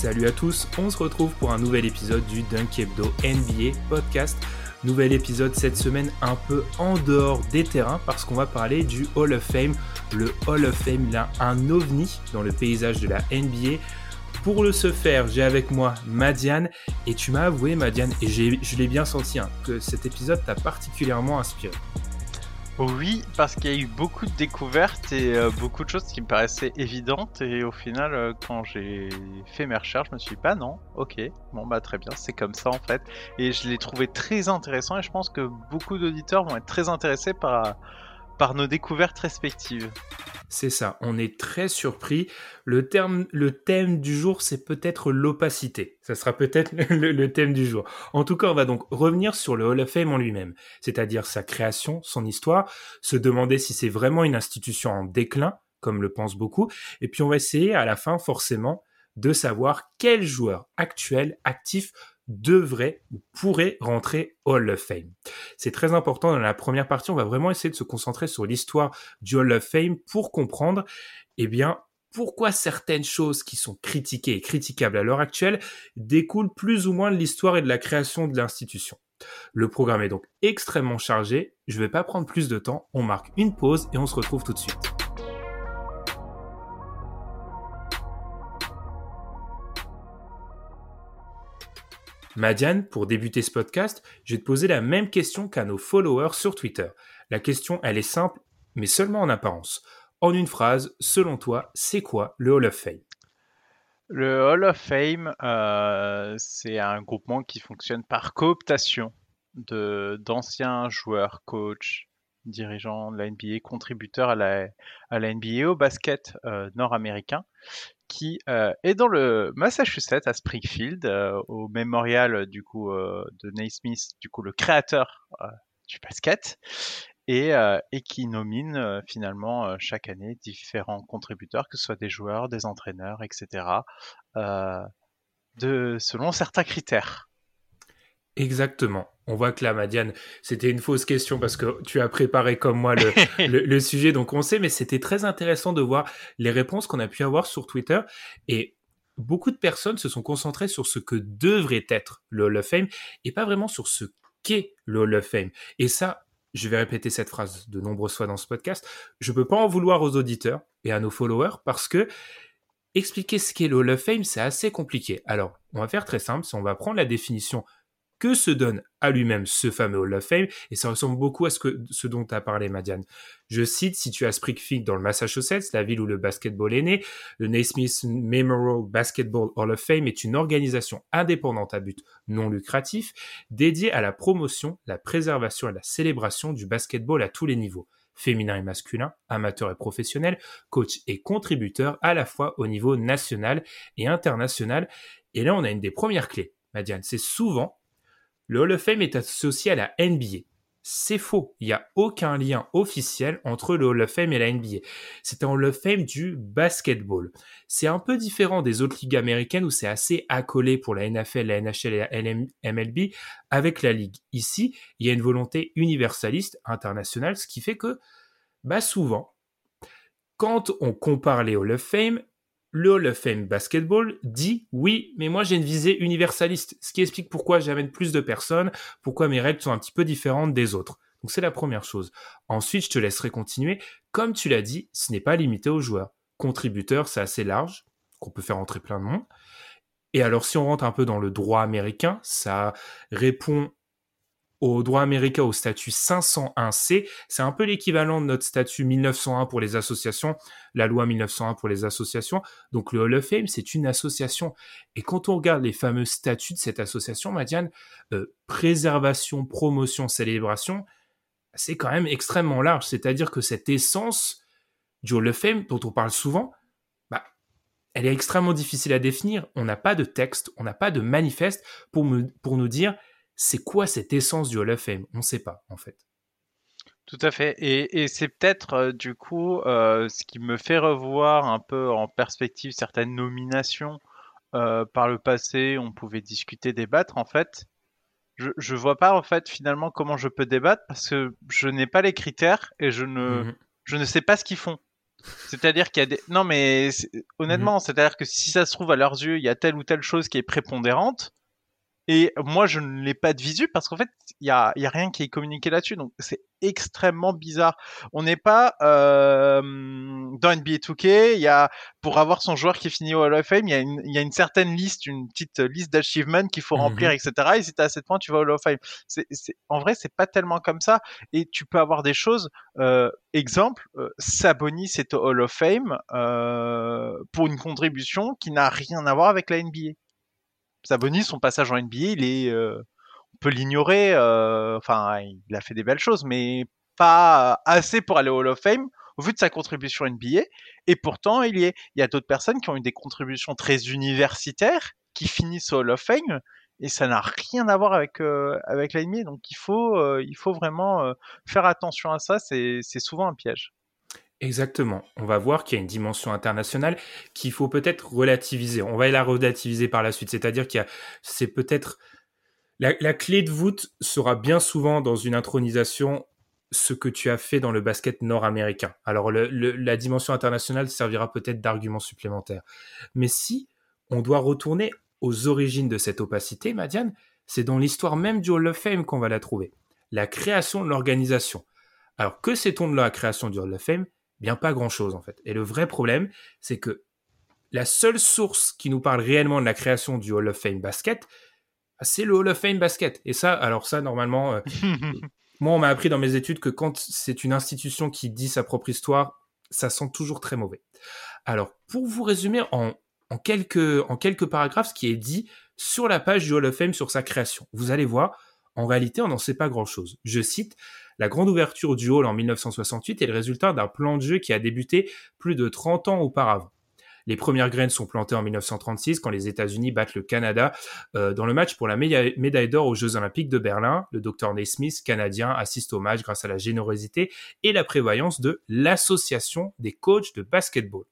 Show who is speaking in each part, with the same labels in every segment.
Speaker 1: Salut à tous, on se retrouve pour un nouvel épisode du Dunk Hebdo NBA podcast. Nouvel épisode cette semaine un peu en dehors des terrains parce qu'on va parler du Hall of Fame. Le Hall of Fame, là, un ovni dans le paysage de la NBA. Pour le se faire, j'ai avec moi Madiane et tu m'as avoué, Madiane, et je l'ai bien senti, hein, que cet épisode t'a particulièrement inspiré.
Speaker 2: Oui, parce qu'il y a eu beaucoup de découvertes et euh, beaucoup de choses qui me paraissaient évidentes. Et au final, euh, quand j'ai fait mes recherches, je me suis dit, bah non, ok, bon bah très bien, c'est comme ça en fait. Et je l'ai trouvé très intéressant et je pense que beaucoup d'auditeurs vont être très intéressés par, par nos découvertes respectives.
Speaker 1: C'est ça, on est très surpris. Le, terme, le thème du jour, c'est peut-être l'opacité. Ça sera peut-être le, le thème du jour. En tout cas, on va donc revenir sur le Hall of Fame en lui-même, c'est-à-dire sa création, son histoire, se demander si c'est vraiment une institution en déclin, comme le pensent beaucoup, et puis on va essayer à la fin, forcément, de savoir quel joueur actuel, actif, devrait ou pourrait rentrer Hall of Fame. C'est très important dans la première partie, on va vraiment essayer de se concentrer sur l'histoire du Hall of Fame pour comprendre, eh bien, pourquoi certaines choses qui sont critiquées et critiquables à l'heure actuelle découlent plus ou moins de l'histoire et de la création de l'institution. Le programme est donc extrêmement chargé, je ne vais pas prendre plus de temps, on marque une pause et on se retrouve tout de suite. Madiane, pour débuter ce podcast, je vais te poser la même question qu'à nos followers sur Twitter. La question, elle est simple, mais seulement en apparence. En une phrase, selon toi, c'est quoi le Hall of Fame?
Speaker 2: Le Hall of Fame, euh, c'est un groupement qui fonctionne par cooptation d'anciens joueurs, coachs, dirigeants de la NBA, contributeurs à la, à la NBA au basket euh, nord-américain, qui euh, est dans le Massachusetts à Springfield, euh, au mémorial du coup euh, de Naismith, du coup le créateur euh, du basket, et, euh, et qui nomine euh, finalement euh, chaque année différents contributeurs, que ce soit des joueurs, des entraîneurs, etc., euh, de, selon certains critères.
Speaker 1: Exactement. On voit que là, Madiane, c'était une fausse question parce que tu as préparé comme moi le, le, le sujet, donc on sait, mais c'était très intéressant de voir les réponses qu'on a pu avoir sur Twitter. Et beaucoup de personnes se sont concentrées sur ce que devrait être le Hall of Fame et pas vraiment sur ce qu'est le Hall of Fame. Et ça, je vais répéter cette phrase de nombreuses fois dans ce podcast, je peux pas en vouloir aux auditeurs et à nos followers parce que expliquer ce qu'est le Hall of Fame, c'est assez compliqué. Alors, on va faire très simple, si on va prendre la définition que se donne à lui-même ce fameux Hall of Fame, et ça ressemble beaucoup à ce, que, ce dont as parlé, Madiane. Je cite, situé à Springfield dans le Massachusetts, la ville où le basketball est né, le Naismith Memorial Basketball Hall of Fame est une organisation indépendante à but non lucratif, dédiée à la promotion, la préservation et la célébration du basketball à tous les niveaux féminin et masculin, amateur et professionnel, coach et contributeur à la fois au niveau national et international. Et là, on a une des premières clés, Madiane. C'est souvent le Hall of Fame est associé à la NBA. C'est faux. Il n'y a aucun lien officiel entre le Hall of Fame et la NBA. C'est un Hall of Fame du basketball. C'est un peu différent des autres ligues américaines où c'est assez accolé pour la NFL, la NHL et la MLB avec la ligue. Ici, il y a une volonté universaliste internationale, ce qui fait que, bah, souvent, quand on compare les Hall of Fame, le Hall of Fame Basketball dit oui, mais moi j'ai une visée universaliste, ce qui explique pourquoi j'amène plus de personnes, pourquoi mes règles sont un petit peu différentes des autres. Donc c'est la première chose. Ensuite, je te laisserai continuer. Comme tu l'as dit, ce n'est pas limité aux joueurs. Contributeurs, c'est assez large, qu'on peut faire entrer plein de monde. Et alors si on rentre un peu dans le droit américain, ça répond au droit américain au statut 501C. C'est un peu l'équivalent de notre statut 1901 pour les associations, la loi 1901 pour les associations. Donc le Hall of Fame, c'est une association. Et quand on regarde les fameux statuts de cette association, Madiane, euh, préservation, promotion, célébration, c'est quand même extrêmement large. C'est-à-dire que cette essence du Hall of Fame, dont on parle souvent, bah, elle est extrêmement difficile à définir. On n'a pas de texte, on n'a pas de manifeste pour, pour nous dire c'est quoi cette essence du Hall of Fame? On ne sait pas, en fait.
Speaker 2: Tout à fait. Et, c'est peut-être, euh, du coup, euh, ce qui me fait revoir un peu en perspective certaines nominations. Euh, par le passé, on pouvait discuter, débattre, en fait. Je, ne vois pas, en fait, finalement, comment je peux débattre parce que je n'ai pas les critères et je ne, mmh je ne sais pas ce qu'ils font. C'est-à-dire qu'il y a des. Non, mais honnêtement, mmh c'est-à-dire que si ça se trouve à leurs yeux, il y a telle ou telle chose qui est prépondérante, et moi, je ne l'ai pas de visu parce qu'en fait, il y a, y a, rien qui est communiqué là-dessus. Donc, c'est extrêmement bizarre. On n'est pas euh, dans NBA 2K. Il y a pour avoir son joueur qui finit au Hall of Fame, il y a une, il y a une certaine liste, une petite liste d'achievements qu'il faut remplir, etc. Mhm. Et si as 7 points, tu vas au Hall of Fame. C'est, c'est, en vrai, c'est pas tellement comme ça. Et tu peux avoir des choses. Euh, exemple, euh, Sabonis est au Hall of Fame euh, pour une contribution qui n'a rien à voir avec la NBA. Sabonis, son passage en NBA, il est, euh, on peut l'ignorer. Euh, enfin, il a fait des belles choses, mais pas assez pour aller au Hall of Fame au vu de sa contribution NBA. Et pourtant, il y, il y a d'autres personnes qui ont eu des contributions très universitaires qui finissent au Hall of Fame et ça n'a rien à voir avec euh, avec la NBA. Donc il faut il faut vraiment faire attention à ça. C'est souvent un piège.
Speaker 1: Exactement. On va voir qu'il y a une dimension internationale qu'il faut peut-être relativiser. On va la relativiser par la suite. C'est-à-dire qu'il y a, c'est peut-être, la, clé de voûte sera bien souvent dans une intronisation ce que tu as fait dans le basket nord-américain. Alors la dimension internationale servira peut-être d'argument supplémentaire. Mais si on doit retourner aux origines de cette opacité, Madiane, c'est dans l'histoire même du Hall of Fame qu'on va la trouver. La création de l'organisation. Alors que sait-on de la création du Hall of Fame? Bien pas grand-chose en fait. Et le vrai problème, c'est que la seule source qui nous parle réellement de la création du Hall of Fame basket, bah, c'est le Hall of Fame basket. Et ça, alors ça, normalement, euh, moi, on m'a appris dans mes études que quand c'est une institution qui dit sa propre histoire, ça sent toujours très mauvais. Alors, pour vous résumer en, en, quelques, en quelques paragraphes ce qui est dit sur la page du Hall of Fame sur sa création, vous allez voir, en réalité, on n'en sait pas grand-chose. Je cite, la grande ouverture du hall en 1968 est le résultat d'un plan de jeu qui a débuté plus de 30 ans auparavant. Les premières graines sont plantées en 1936 quand les États-Unis battent le Canada euh, dans le match pour la médaille d'or aux Jeux Olympiques de Berlin. Le Dr Naismith, canadien, assiste au match grâce à la générosité et la prévoyance de l'Association des coachs de basketball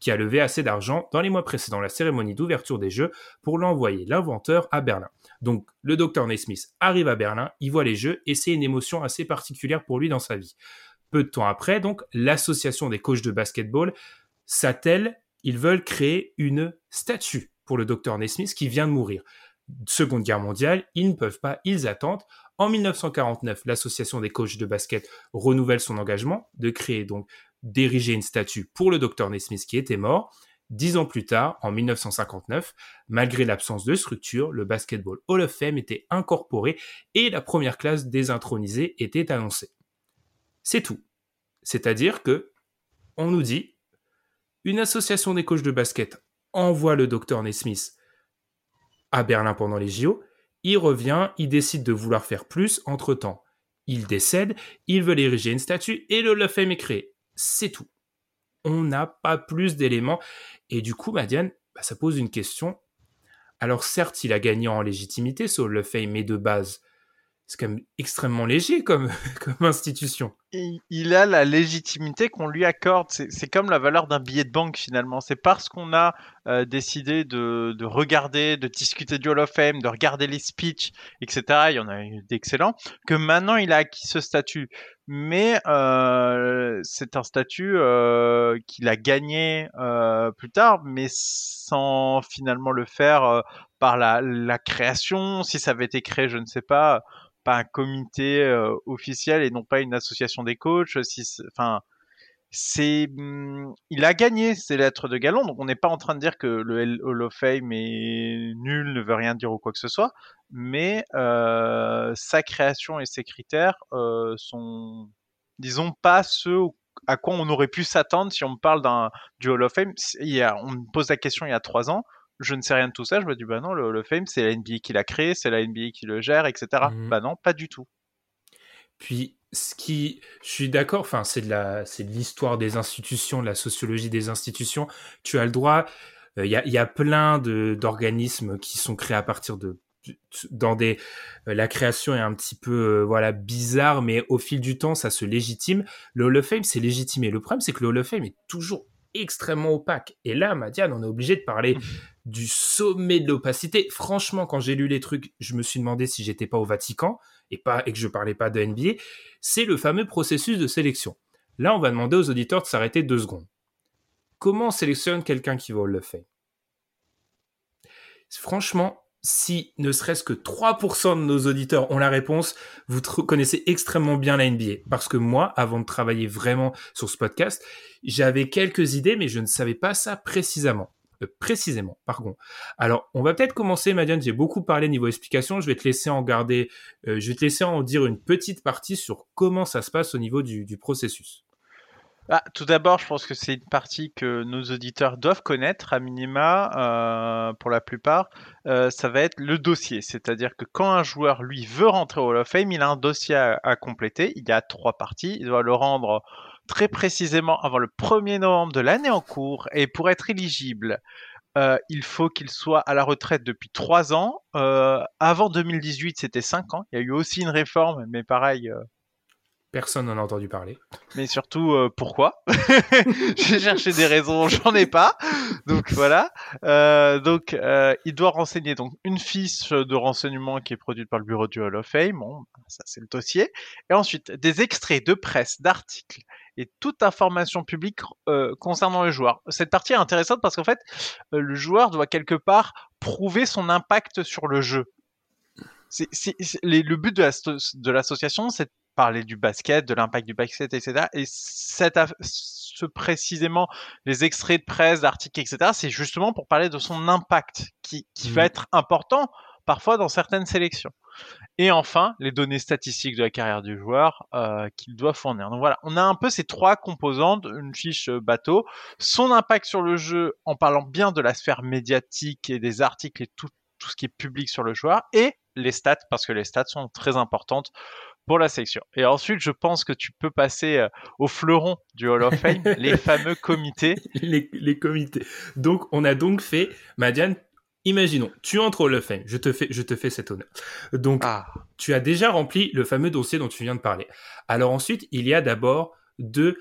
Speaker 1: qui a levé assez d'argent dans les mois précédant la cérémonie d'ouverture des Jeux pour l'envoyer l'inventeur à Berlin. Donc le docteur Naismith arrive à Berlin, il voit les Jeux et c'est une émotion assez particulière pour lui dans sa vie. Peu de temps après, donc, l'association des coachs de basketball s'attelle, ils veulent créer une statue pour le docteur Naismith qui vient de mourir. Seconde Guerre mondiale, ils ne peuvent pas, ils attendent. En 1949, l'association des coachs de basket renouvelle son engagement de créer donc d'ériger une statue pour le docteur Nesmith qui était mort. Dix ans plus tard, en 1959, malgré l'absence de structure, le Basketball Hall of Fame était incorporé et la première classe désintronisée était annoncée. C'est tout. C'est-à-dire que, on nous dit, une association des coachs de basket envoie le docteur Nesmith à Berlin pendant les JO, il revient, il décide de vouloir faire plus entre-temps. Il décède, il veut ériger une statue et le Hall of Fame est créé c'est tout. On n'a pas plus d'éléments. Et du coup, Madiane, bah, ça pose une question. Alors certes, il a gagné en légitimité, sur le Fame, mais de base, c'est quand même extrêmement léger comme, institution.
Speaker 2: Il, a la légitimité qu'on lui accorde. C'est comme la valeur d'un billet de banque finalement. C'est parce qu'on a euh, décidé de, de, regarder, de discuter du Hall of Fame, de regarder les speeches, etc. Il y en a eu d'excellents, que maintenant il a acquis ce statut. Mais euh, c'est un statut euh, qu'il a gagné euh, plus tard, mais sans finalement le faire par la création. Si ça avait été créé, je ne sais pas un comité euh, officiel et non pas une association des coachs. Si, enfin, c'est, mmh, il a gagné ses lettres de galon, donc on n'est pas en train de dire que le Hall of Fame est nul, ne veut rien dire ou quoi que ce soit, mais euh, sa création et ses critères euh, sont, disons, pas ceux à quoi on aurait pu s'attendre si on parle du Hall of Fame. On me pose la question il y a trois ans, je ne sais rien de tout ça, je me dis bah non, le Hall of Fame c'est la NBA qui l'a créé, c'est la NBA qui le gère, etc. Mmh. Bah non, pas du tout.
Speaker 1: Puis ce qui, je suis d'accord, enfin, c'est de la, c'est de l'histoire des institutions, de la sociologie des institutions. Tu as le droit. Euh, il y, a, y, a, plein de d'organismes qui sont créés à partir de dans des euh, la création est un petit peu euh, voilà bizarre mais au fil du temps ça se légitime le Hall of Fame c'est légitimé le problème c'est que le Hall of Fame est toujours extrêmement opaque et là Madiane on est obligé de parler mmh. du sommet de l'opacité franchement quand j'ai lu les trucs je me suis demandé si j'étais pas au Vatican et pas et que je parlais pas de NBA, c'est le fameux processus de sélection. Là, on va demander aux auditeurs de s'arrêter deux secondes. Comment on sélectionne quelqu'un qui va le faire? Franchement, si ne serait-ce que 3% de nos auditeurs ont la réponse, vous connaissez extrêmement bien la NBA. Parce que moi, avant de travailler vraiment sur ce podcast, j'avais quelques idées, mais je ne savais pas ça précisément. Euh, précisément, pardon. Alors, on va peut-être commencer, Madiane, j'ai beaucoup parlé niveau explication, je vais te laisser en garder, euh, je vais te laisser en dire une petite partie sur comment ça se passe au niveau du, processus.
Speaker 2: Ah, tout d'abord, je pense que c'est une partie que nos auditeurs doivent connaître, à minima, euh, pour la plupart. ça va être le dossier. C'est-à-dire que quand un joueur, lui, veut rentrer au Hall of Fame, il a un dossier à compléter. Il y a trois parties. Il doit le rendre très précisément avant le 1er novembre de l'année en cours. Et pour être éligible, euh, il faut qu'il soit à la retraite depuis 3 ans. Euh, avant 2018, c'était 5 ans. Il y a eu aussi une réforme, mais pareil. Euh,
Speaker 1: Personne n'en a entendu parler.
Speaker 2: Mais surtout, pourquoi? J'ai cherché des raisons, j'en ai pas. Donc voilà. donc, il doit renseigner donc une fiche de renseignement qui est produite par le bureau du Hall of Fame. Bon, ça c'est le dossier. Et ensuite, des extraits de presse, d'articles et toute information publique euh, concernant le joueur. Cette partie est intéressante parce qu'en fait, euh, le joueur doit quelque part prouver son impact sur le jeu. C'est, le but de, l'association, c'est de parler du basket, de l'impact du basket, etc. Et cette, ce, précisément, les extraits de presse, d'articles, etc., c'est justement pour parler de son impact qui, qui va mmh. être important parfois dans certaines sélections. Et enfin, les données statistiques de la carrière du joueur euh, qu'il doit fournir. Donc voilà, on a un peu ces trois composantes, une fiche euh, bateau, son impact sur le jeu en parlant bien de la sphère médiatique et des articles et tout, tout ce qui est public sur le joueur, et les stats, parce que les stats sont très importantes pour la section. Et ensuite, je pense que tu peux passer euh, au fleuron du Hall of Fame, les fameux comités.
Speaker 1: Les, les, comités. Donc, on a donc fait, Madiane, Imaginons, tu entres au Fame, je te fais, je te fais cet honneur. Donc, ah. tu as déjà rempli le fameux dossier dont tu viens de parler. Alors ensuite, il y a d'abord deux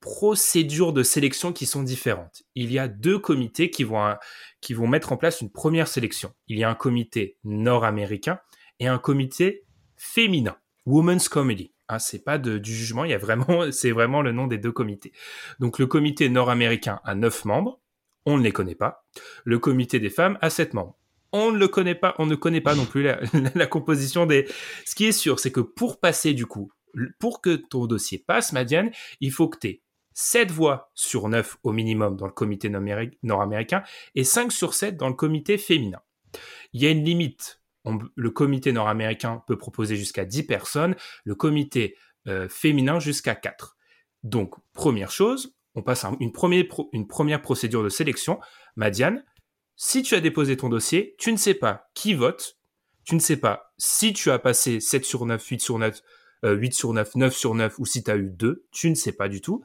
Speaker 1: procédures de sélection qui sont différentes. Il y a deux comités qui vont, qui vont mettre en place une première sélection. Il y a un comité nord-américain et un comité féminin, Women's Committee. Ah, c'est pas du jugement, il y a vraiment, c'est vraiment le nom des deux comités. Donc le comité nord-américain a neuf membres on ne les connaît pas. Le comité des femmes a sept membres. On ne le connaît pas, on ne connaît pas non plus la, composition des. Ce qui est sûr, c'est que pour passer du coup, pour que ton dossier passe, Madiane, il faut que tu aies 7 voix sur 9 au minimum dans le comité nord-américain et 5 sur 7 dans le comité féminin. Il y a une limite. Le comité nord-américain peut proposer jusqu'à 10 personnes, le comité euh, féminin jusqu'à 4. Donc, première chose, on passe à une, première procédure de sélection. Madiane, si tu as déposé ton dossier, tu ne sais pas qui vote, tu ne sais pas si tu as passé 7 sur 9, 8 sur 9, 8 euh, sur 9, 9 sur 9 ou si tu as eu 2, tu ne sais pas du tout.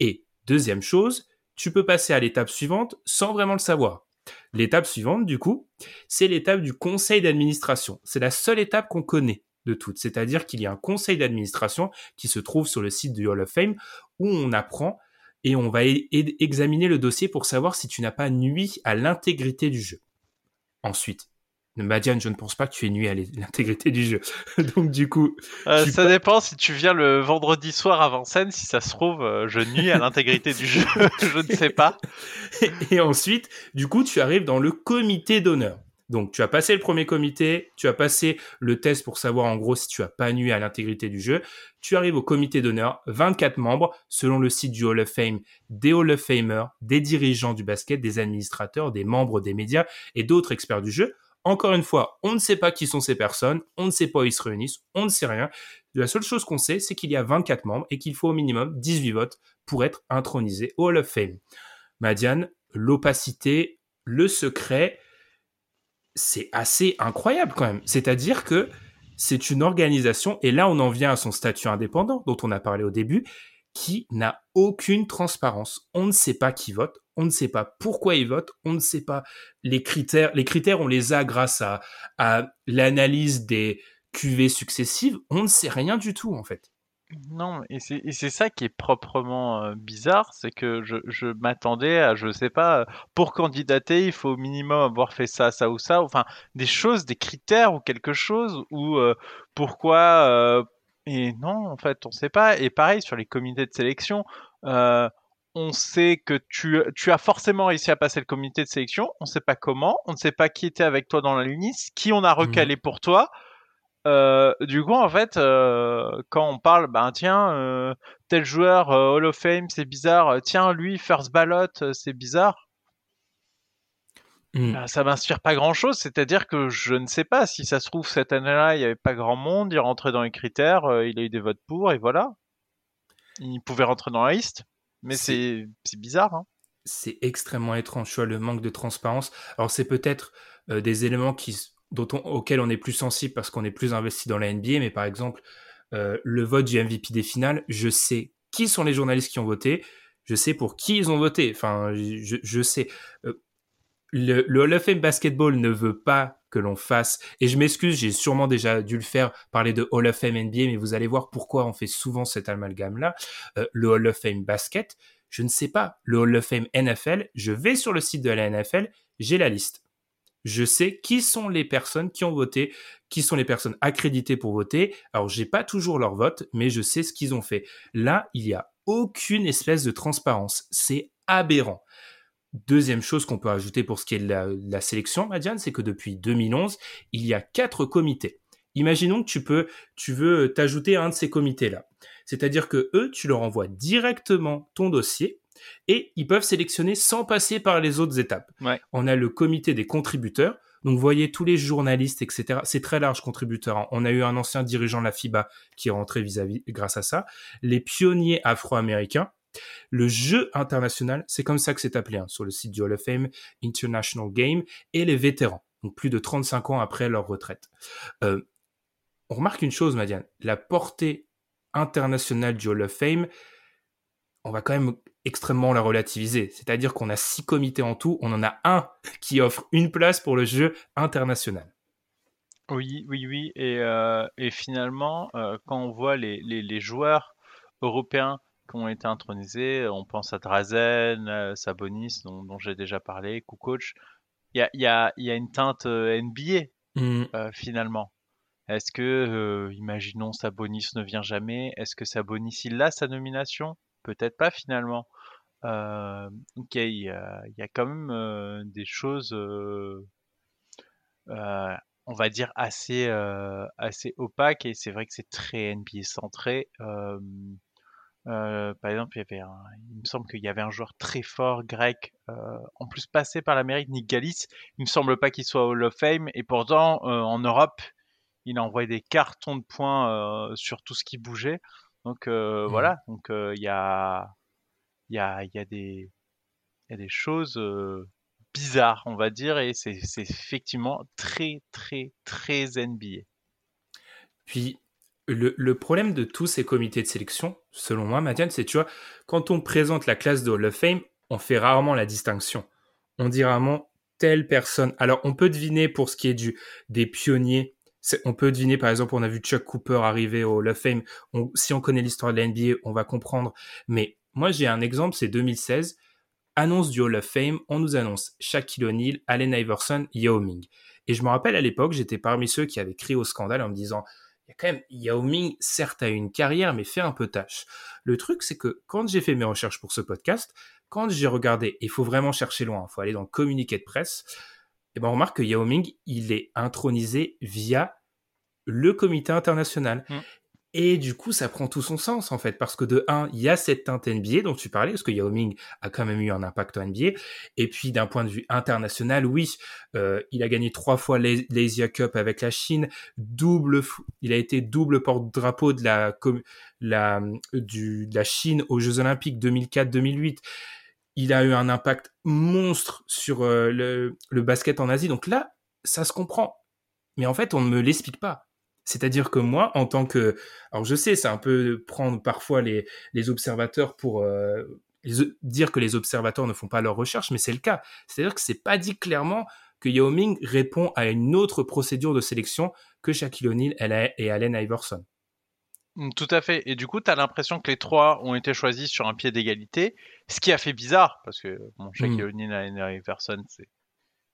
Speaker 1: Et deuxième chose, tu peux passer à l'étape suivante sans vraiment le savoir. L'étape suivante, du coup, c'est l'étape du conseil d'administration. C'est la seule étape qu'on connaît de toutes. C'est-à-dire qu'il y a un conseil d'administration qui se trouve sur le site du Hall of Fame où on apprend et on va examiner le dossier pour savoir si tu n'as pas nuit à l'intégrité du jeu. Ensuite, Madiane, je ne pense pas que tu aies nuit à l'intégrité du jeu. Donc du coup,
Speaker 2: euh, ça dépend si tu viens le vendredi soir avant scène. Si ça se trouve, euh, je nuis à l'intégrité du jeu. je ne sais pas.
Speaker 1: Et, ensuite, du coup, tu arrives dans le comité d'honneur. Donc, tu as passé le premier comité, tu as passé le test pour savoir en gros si tu as pas nuit à l'intégrité du jeu. Tu arrives au comité d'honneur, 24 membres, selon le site du Hall of Fame, des Hall of Famers, des dirigeants du basket, des administrateurs, des membres des médias et d'autres experts du jeu. Encore une fois, on ne sait pas qui sont ces personnes, on ne sait pas où ils se réunissent, on ne sait rien. La seule chose qu'on sait, c'est qu'il y a 24 membres et qu'il faut au minimum 18 votes pour être intronisé au Hall of Fame. Madiane, l'opacité, le secret, c'est assez incroyable quand même. C'est-à-dire que c'est une organisation, et là on en vient à son statut indépendant dont on a parlé au début, qui n'a aucune transparence. On ne sait pas qui vote, on ne sait pas pourquoi il vote, on ne sait pas les critères. Les critères, on les a grâce à, l'analyse des QV successives. On ne sait rien du tout en fait.
Speaker 2: Non, et c'est ça qui est proprement euh, bizarre, c'est que je, m'attendais à, je sais pas, pour candidater, il faut au minimum avoir fait ça, ça ou ça, enfin des choses, des critères ou quelque chose, ou euh, pourquoi, euh, et non, en fait, on sait pas. Et pareil sur les comités de sélection, on sait que tu, tu as forcément réussi à passer le comité de sélection, on sait pas comment, on ne sait pas qui était avec toi dans la Lunis, qui on a mmh recalé pour toi. Euh, du coup, en fait, euh, quand on parle, ben tiens, euh, tel joueur Hall of Fame, c'est bizarre. Tiens, lui, first ballot, c'est bizarre. Mmh. Ça m'inspire pas grand chose. C'est-à-dire que je ne sais pas si ça se trouve cette année-là, il y avait pas grand monde, il rentrait dans les critères, il a eu des votes pour et voilà. Il pouvait rentrer dans la liste, mais c'est bizarre. Hein.
Speaker 1: C'est extrêmement étrange, tu vois, le manque de transparence. Alors c'est peut-être des éléments qui auquel on est plus sensible parce qu'on est plus investi dans la NBA, mais par exemple, euh, le vote du MVP des finales, je sais qui sont les journalistes qui ont voté, je sais pour qui ils ont voté, enfin, je, sais. Euh, le, le, Hall of Fame Basketball ne veut pas que l'on fasse, et je m'excuse, j'ai sûrement déjà dû le faire, parler de Hall of Fame NBA, mais vous allez voir pourquoi on fait souvent cet amalgame-là. Euh, le Hall of Fame Basket, je ne sais pas. Le Hall of Fame NFL, je vais sur le site de la NFL, j'ai la liste je sais qui sont les personnes qui ont voté, qui sont les personnes accréditées pour voter. Alors, j'ai pas toujours leur vote, mais je sais ce qu'ils ont fait. Là, il y a aucune espèce de transparence. C'est aberrant. Deuxième chose qu'on peut ajouter pour ce qui est de la, sélection, Madiane, c'est que depuis 2011, il y a quatre comités. Imaginons que tu peux, tu veux t'ajouter à un de ces comités-là. C'est-à-dire que eux, tu leur envoies directement ton dossier et ils peuvent sélectionner sans passer par les autres étapes. On a le comité des contributeurs. Donc, vous voyez, tous les journalistes, etc. C'est très large, contributeurs. Hein. On a eu un ancien dirigeant de la FIBA qui est rentré vis-à-vis, grâce à ça. Les pionniers afro-américains. Le jeu international, c'est comme ça que c'est appelé hein, sur le site du Hall of Fame, International Game, et les vétérans, donc plus de 35 ans après leur retraite. Euh, on remarque une chose, Madiane, la portée internationale du Hall of Fame, on va quand même extrêmement la relativiser. C'est-à-dire qu'on a six comités en tout, on en a un qui offre une place pour le jeu international.
Speaker 2: Oui, oui, oui. Et, euh, finalement, euh, quand on voit les, joueurs européens qui ont été intronisés, on pense à Drazen, euh, Sabonis, dont, j'ai déjà parlé, Kukoc. Il y a, une teinte NBA, mm. finalement. Est-ce que, imaginons, Sabonis ne vient jamais, est-ce que Sabonis, il a sa nomination? Peut-être pas finalement. Euh, ok, il y a, quand même euh, des choses, euh, on va dire assez assez opaques et c'est vrai que c'est très NBA centré. par exemple, il, y avait il me semble qu'il y avait un joueur très fort grec, en plus passé par l'Amérique, Nick Galis. Il me semble pas qu'il soit Hall of Fame et pourtant en Europe, il a envoyé des cartons de points sur tout ce qui bougeait. Donc euh, mmh. voilà, donc euh, il y a y a, y, a des, y a des choses euh, bizarres, on va dire, et c'est effectivement très, très, très NBA.
Speaker 1: Puis, le, problème de tous ces comités de sélection, selon moi, Mathieu, c'est, tu vois, quand on présente la classe de Hall of Fame, on fait rarement la distinction. On dit rarement telle personne. Alors, on peut deviner pour ce qui est du, des pionniers on peut deviner, par exemple, on a vu Chuck Cooper arriver au Hall of Fame. si on connaît l'histoire de la NBA, on va comprendre. Mais moi, j'ai un exemple, c'est 2016. Annonce du Hall of Fame, on nous annonce Shaquille O'Neal, Allen Iverson, Yao Ming. Et je me rappelle à l'époque, j'étais parmi ceux qui avaient crié au scandale en me disant, a quand même, Yao Ming, certes, a une carrière, mais fait un peu tâche. Le truc, c'est que quand j'ai fait mes recherches pour ce podcast, quand j'ai regardé, il faut vraiment chercher loin, il faut aller dans le communiqué de presse, et ben on remarque que Yao Ming, il est intronisé via le comité international. Mm. Et du coup, ça prend tout son sens, en fait, parce que de un, il y a cette teinte NBA dont tu parlais, parce que Yao Ming a quand même eu un impact en NBA. Et puis, d'un point de vue international, oui, euh, il a gagné trois fois l'Asia Cup avec la Chine, double, il a été double porte-drapeau de la, la, du, de la Chine aux Jeux Olympiques 2004-2008. Il a eu un impact monstre sur euh, le, le basket en Asie. Donc là, ça se comprend. Mais en fait, on ne me l'explique pas. C'est-à-dire que moi, en tant que, alors je sais, c'est un peu prendre parfois les, les observateurs pour euh, dire que les observateurs ne font pas leurs recherches, mais c'est le cas. C'est-à-dire que c'est pas dit clairement que Yao Ming répond à une autre procédure de sélection que Shaquille O'Neal et Allen Iverson.
Speaker 2: Mmh, tout à fait. Et du coup, tu as l'impression que les trois ont été choisis sur un pied d'égalité, ce qui a fait bizarre, parce que bon, Shaquille mmh. O'Neal et Allen Iverson, c'est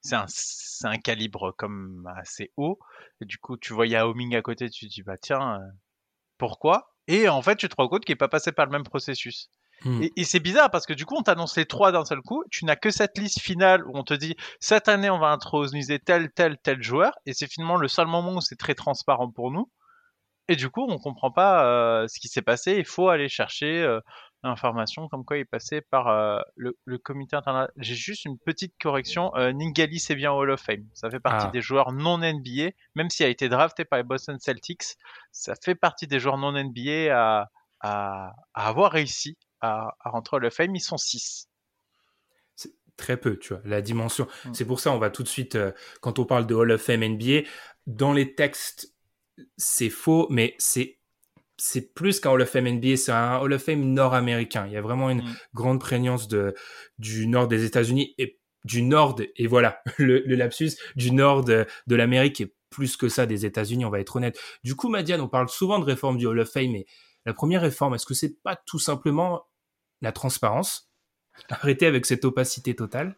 Speaker 2: c'est un, un, calibre comme assez haut. Et du coup, tu vois Yao Ming à côté, tu te dis, bah tiens, euh, pourquoi? Et en fait, tu te rends compte qu'il n'est pas passé par le même processus. Hmm. Et, c'est bizarre parce que du coup, on t'annonce les trois d'un seul coup. Tu n'as que cette liste finale où on te dit cette année, on va introniser tel, tel, tel joueur. Et c'est finalement le seul moment où c'est très transparent pour nous. Et du coup, on comprend pas euh, ce qui s'est passé. Il faut aller chercher euh, information comme quoi il passait par euh, le, comité international. J'ai juste une petite correction. Euh, Ningali, c'est bien Hall of Fame. Ça fait partie ah. des joueurs non NBA, même s'il a été drafté par les Boston Celtics. Ça fait partie des joueurs non NBA à, à, avoir réussi à, rentrer au Hall of Fame. Ils sont 6
Speaker 1: très peu, tu vois, la dimension. Mm. C'est pour ça, on va tout de suite, euh, quand on parle de Hall of Fame NBA, dans les textes, c'est faux, mais c'est c'est plus qu'un Hall of Fame NBA, c'est un Hall of Fame nord-américain. Il y a vraiment une mm. grande prégnance de, du nord des États-Unis et du nord, et voilà, le, lapsus, du nord de, l'Amérique et plus que ça des États-Unis, on va être honnête. Du coup, Madiane, on parle souvent de réforme du Hall of Fame, mais la première réforme, est-ce que c'est pas tout simplement la transparence? Arrêter avec cette opacité totale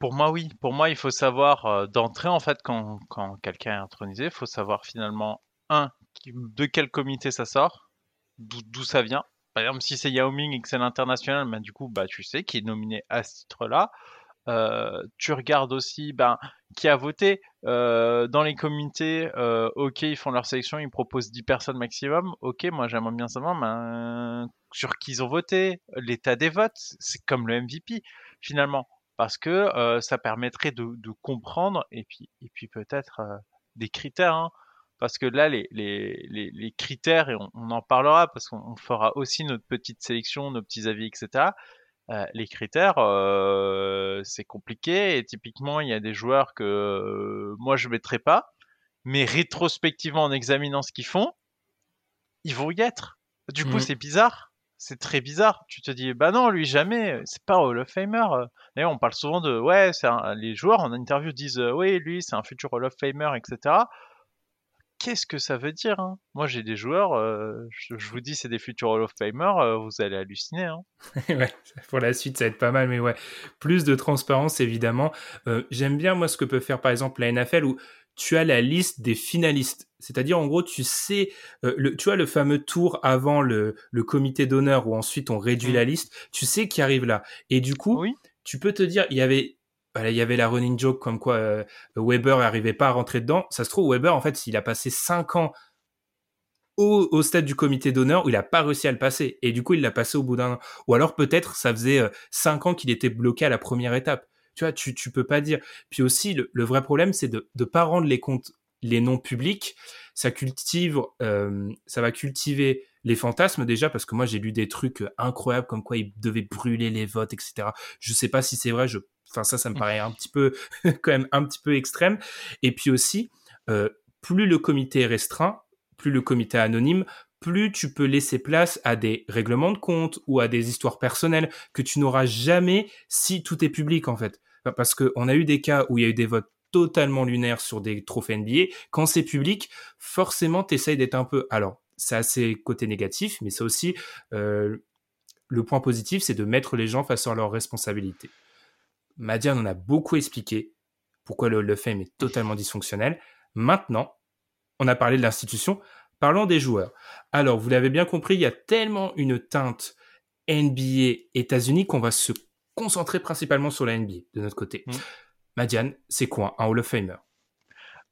Speaker 2: pour moi, oui. Pour moi, il faut savoir euh, d'entrée, en fait, quand, quand quelqu'un est intronisé, il faut savoir finalement, un, de quel comité ça sort, d'où ça vient. Par exemple, si c'est Yao Ming et que c'est l'international, ben, du coup, bah, tu sais qui est nominé à ce titre-là. Euh, tu regardes aussi ben, qui a voté euh, dans les comités. Euh, ok, ils font leur sélection, ils proposent 10 personnes maximum. Ok, moi j'aimerais bien savoir ben, sur qui ils ont voté, l'état des votes. C'est comme le MVP finalement, parce que ça permettrait de, comprendre et puis, et puis peut-être des critères. Hein parce que là, les, les, les, critères, et on, en parlera parce qu'on fera aussi notre petite sélection, nos petits avis, etc. Euh, les critères, euh, c'est compliqué et typiquement, il y a des joueurs que euh, moi je mettrai pas, mais rétrospectivement en examinant ce qu'ils font, ils vont y être. Du coup, c'est bizarre. C'est très bizarre. Tu te dis, bah non, lui jamais. C'est pas Hall of Famer. D'ailleurs, on parle souvent de, ouais, les joueurs en interview disent, oui, lui, c'est un futur Hall of Famer, etc qu'est-ce que ça veut dire hein? Moi, j'ai des joueurs, euh, je, vous dis, c'est des futurs Hall of Famer, euh, vous allez halluciner. Hein
Speaker 1: ouais, pour la suite, ça va être pas mal, mais ouais, plus de transparence, évidemment. Euh, j'aime bien, moi, ce que peut faire, par exemple, la NFL, où tu as la liste des finalistes. C'est-à-dire, en gros, tu sais, le, tu as le fameux tour avant le, le comité d'honneur, où ensuite on réduit mmh. la liste, tu sais qui arrive là. Et du coup, oui. tu peux te dire, il y avait il y avait la running joke comme quoi euh, Weber n'arrivait pas à rentrer dedans. Ça se trouve, Weber, en fait, il a passé 5 ans au, stade du comité d'honneur où il n'a pas réussi à le passer. Et du coup, il l'a passé au bout d'un an. Ou alors, peut-être, ça faisait 5 euh, ans qu'il était bloqué à la première étape. Tu vois, tu, tu peux pas dire. Puis aussi, le, vrai problème, c'est de ne pas rendre les comptes, les noms publics. Ça cultive, euh, ça va cultiver les fantasmes déjà parce que moi j'ai lu des trucs incroyables comme quoi il devait brûler les votes etc je sais pas si c'est vrai je Enfin, ça, ça me mmh. paraît un petit peu, quand même, un petit peu extrême. Et puis aussi, euh, plus le comité est restreint, plus le comité est anonyme, plus tu peux laisser place à des règlements de compte ou à des histoires personnelles que tu n'auras jamais si tout est public, en fait. Parce qu'on a eu des cas où il y a eu des votes totalement lunaires sur des trophées NBA. Quand c'est public, forcément, tu essayes d'être un peu... Alors, c'est assez côté négatif, mais c'est aussi... Euh, le point positif, c'est de mettre les gens face à leurs responsabilités. Madiane en a beaucoup expliqué pourquoi le, le Fame est totalement dysfonctionnel. Maintenant, on a parlé de l'institution, parlons des joueurs. Alors, vous l'avez bien compris, il y a tellement une teinte NBA États-Unis qu'on va se concentrer principalement sur la NBA de notre côté. Mmh. Madiane, c'est quoi un Hall of Famer?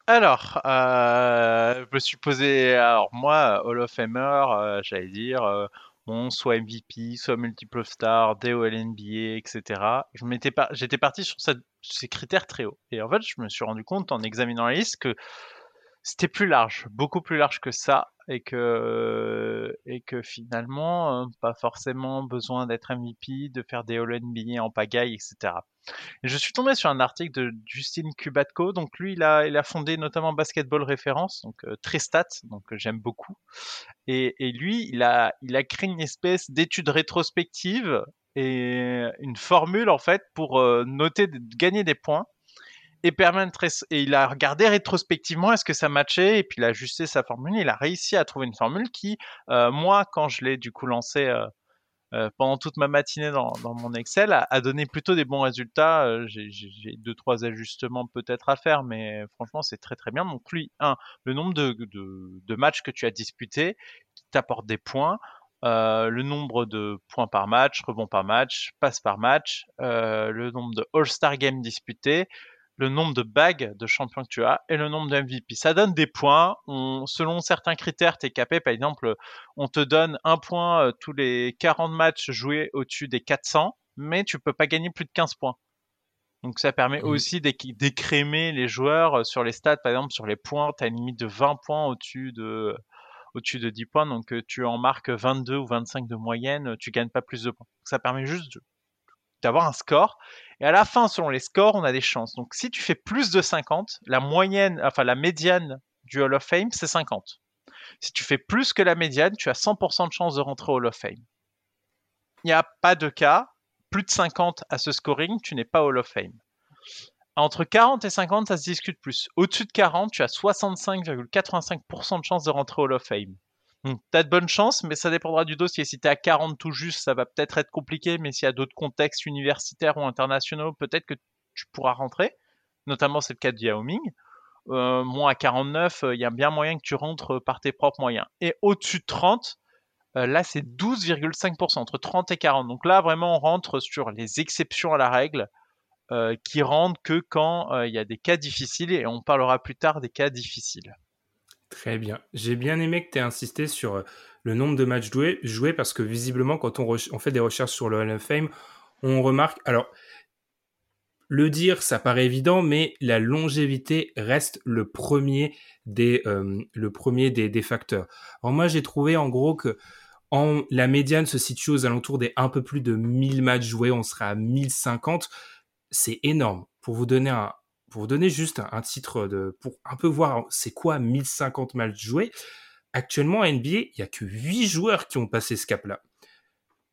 Speaker 2: Alors, euh, je me suis posé, alors moi, Hall of Famer, euh, j'allais dire, euh, bon, soit MVP, soit multiple star, DOL NBA, etc. J'étais parti sur ces critères très hauts. Et en fait, je me suis rendu compte en examinant la liste que c'était plus large, beaucoup plus large que ça, et que et que finalement, euh, pas forcément besoin d'être MVP, de faire des All NBA en pagaille, etc. Et je suis tombé sur un article de Justin Kubatko, donc lui, il a il a fondé notamment Basketball Référence, donc euh, donc euh, j'aime beaucoup. Et, et lui, il a il a créé une espèce d'étude rétrospective et une formule en fait pour noter, gagner des points et, il a regardé rétrospectivement est-ce que ça matchait? Et puis il a ajusté sa formule. Il a réussi à trouver une formule qui, euh, moi, quand je l'ai du coup lancé euh, euh, pendant toute ma matinée dans, mon Excel, a, donné plutôt des bons résultats. J'ai deux trois ajustements peut-être à faire, mais franchement c'est très très bien. Donc lui, un, le nombre de, de, matchs que tu as disputés qui t'apporte des points. le nombre de points par match, rebonds par match, passes par match, le nombre de All-Star Games disputés, le nombre de bagues de champion que tu as et le nombre de MVP. Ça donne des points. selon certains critères, tu es capé. Par exemple, on te donne un point euh, tous les 40 matchs joués au-dessus des 400, mais tu peux pas gagner plus de 15 points. Donc ça permet mmh. aussi d'écrémer les joueurs euh, sur les stats. Par exemple, sur les points, tu as une limite de 20 points au-dessus de, au-dessus de 10 points. Donc euh, tu en marques 22 ou 25 de moyenne, tu gagnes pas plus de points. Ça permet juste d'avoir un score et à la fin, selon les scores, on a des chances. Donc si tu fais plus de 50, la moyenne, enfin la médiane du Hall of Fame, c'est 50. Si tu fais plus que la médiane, tu as 100% de chance de rentrer au Hall of Fame. Il n'y a pas de cas, plus de 50 à ce scoring, tu n'es pas Hall of Fame. Entre 40 et 50, ça se discute plus. Au-dessus de 40, tu as 65,85% de chance de rentrer au Hall of Fame. Donc, t'as de bonnes chances, mais ça dépendra du dossier. Si t'es à 40 tout juste, ça va peut-être être compliqué, mais s'il y a d'autres contextes universitaires ou internationaux, peut-être que tu pourras rentrer. Notamment, c'est le cas de Yao Ming. Euh, moi, à 49, il y a bien moyen que tu rentres par tes propres moyens. Et au-dessus de 30, euh, là, c'est 12,5%, entre 30 et 40. Donc là, vraiment, on rentre sur les exceptions à la règle, euh, qui rendent que quand il y a des cas difficiles, et on parlera plus tard des cas difficiles.
Speaker 1: Très bien. J'ai bien aimé que tu aies insisté sur euh, le nombre de matchs joués, joués parce que visiblement, quand on, fait des recherches sur le Hall of Fame, on remarque. Alors, le dire, ça paraît évident, mais la longévité reste le premier des, euh, le premier des, facteurs. Alors, moi, j'ai trouvé en gros que en, la médiane se situe aux alentours des un peu plus de 1000 matchs joués, on sera à 1050. C'est énorme. Pour vous donner un, pour donner juste un, titre de, pour un peu voir c'est quoi 1050 matchs joués, actuellement à NBA, il y a que 8 joueurs qui ont passé ce cap-là.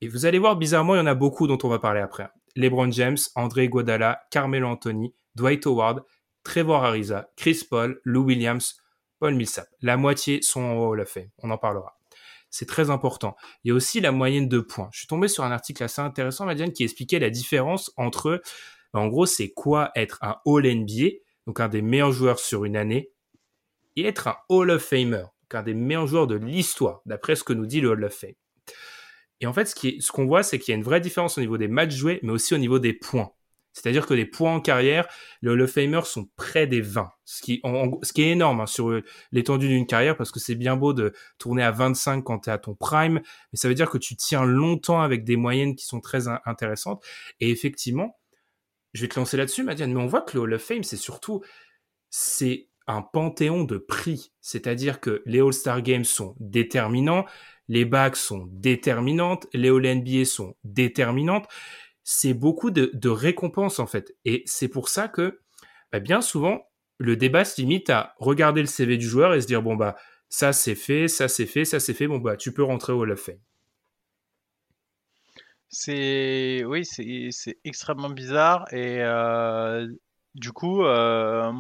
Speaker 1: Et vous allez voir, bizarrement, il y en a beaucoup dont on va parler après. LeBron James, André Guadala, Carmelo Anthony, Dwight Howard, Trevor Ariza, Chris Paul, Lou Williams, Paul Millsap. La moitié sont en Hall of Fame. On en parlera. C'est très important. Il y a aussi la moyenne de points. Je suis tombé sur un article assez intéressant, Madiane, qui expliquait la différence entre en gros, c'est quoi être un All NBA, donc un des meilleurs joueurs sur une année, et être un Hall of Famer, donc un des meilleurs joueurs de l'histoire, d'après ce que nous dit le Hall of Fame. Et en fait, ce qu'on voit, c'est qu'il y a une vraie différence au niveau des matchs joués, mais aussi au niveau des points. C'est-à-dire que les points en carrière, les Hall of Famer sont près des 20, ce qui, ce qui est énorme hein, sur l'étendue d'une carrière, parce que c'est bien beau de tourner à 25 quand tu es à ton prime, mais ça veut dire que tu tiens longtemps avec des moyennes qui sont très intéressantes. Et effectivement, je vais te lancer là-dessus, Madiane, mais on voit que le Hall of Fame, c'est surtout, c'est un panthéon de prix. C'est-à-dire que les All-Star Games sont déterminants, les bacs sont déterminantes, les All-NBA sont déterminantes. C'est beaucoup de, récompenses, en fait. Et c'est pour ça que, bah, bien souvent, le débat se limite à regarder le CV du joueur et se dire, bon, bah, ça c'est fait, ça c'est fait, ça c'est fait, bon, bah, tu peux rentrer au Hall of Fame.
Speaker 2: C'est oui, c'est extrêmement bizarre et euh, du coup, euh,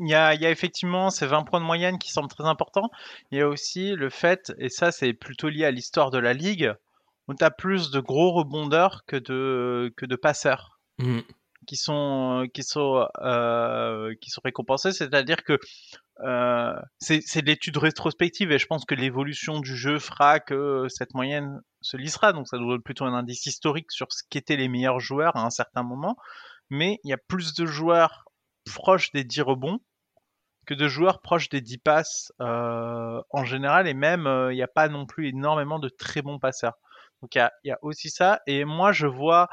Speaker 2: il y a, y a effectivement ces 20 points de moyenne qui semblent très importants. Il y a aussi le fait, et ça c'est plutôt lié à l'histoire de la ligue, où tu as plus de gros rebondeurs que de, que de passeurs. Mmh. qui sont qui sont euh, qui sont récompensés c'est-à-dire que euh, c'est de l'étude rétrospective et je pense que l'évolution du jeu fera que cette moyenne se lissera. Donc ça doit être plutôt un indice historique sur ce qu'étaient les meilleurs joueurs à un certain moment. mais il y a plus de joueurs proches des 10 rebonds que de joueurs proches des 10 passes euh, en général, et même il n'y a pas non plus énormément de très bons passeurs. Donc il y a, aussi ça, et moi je vois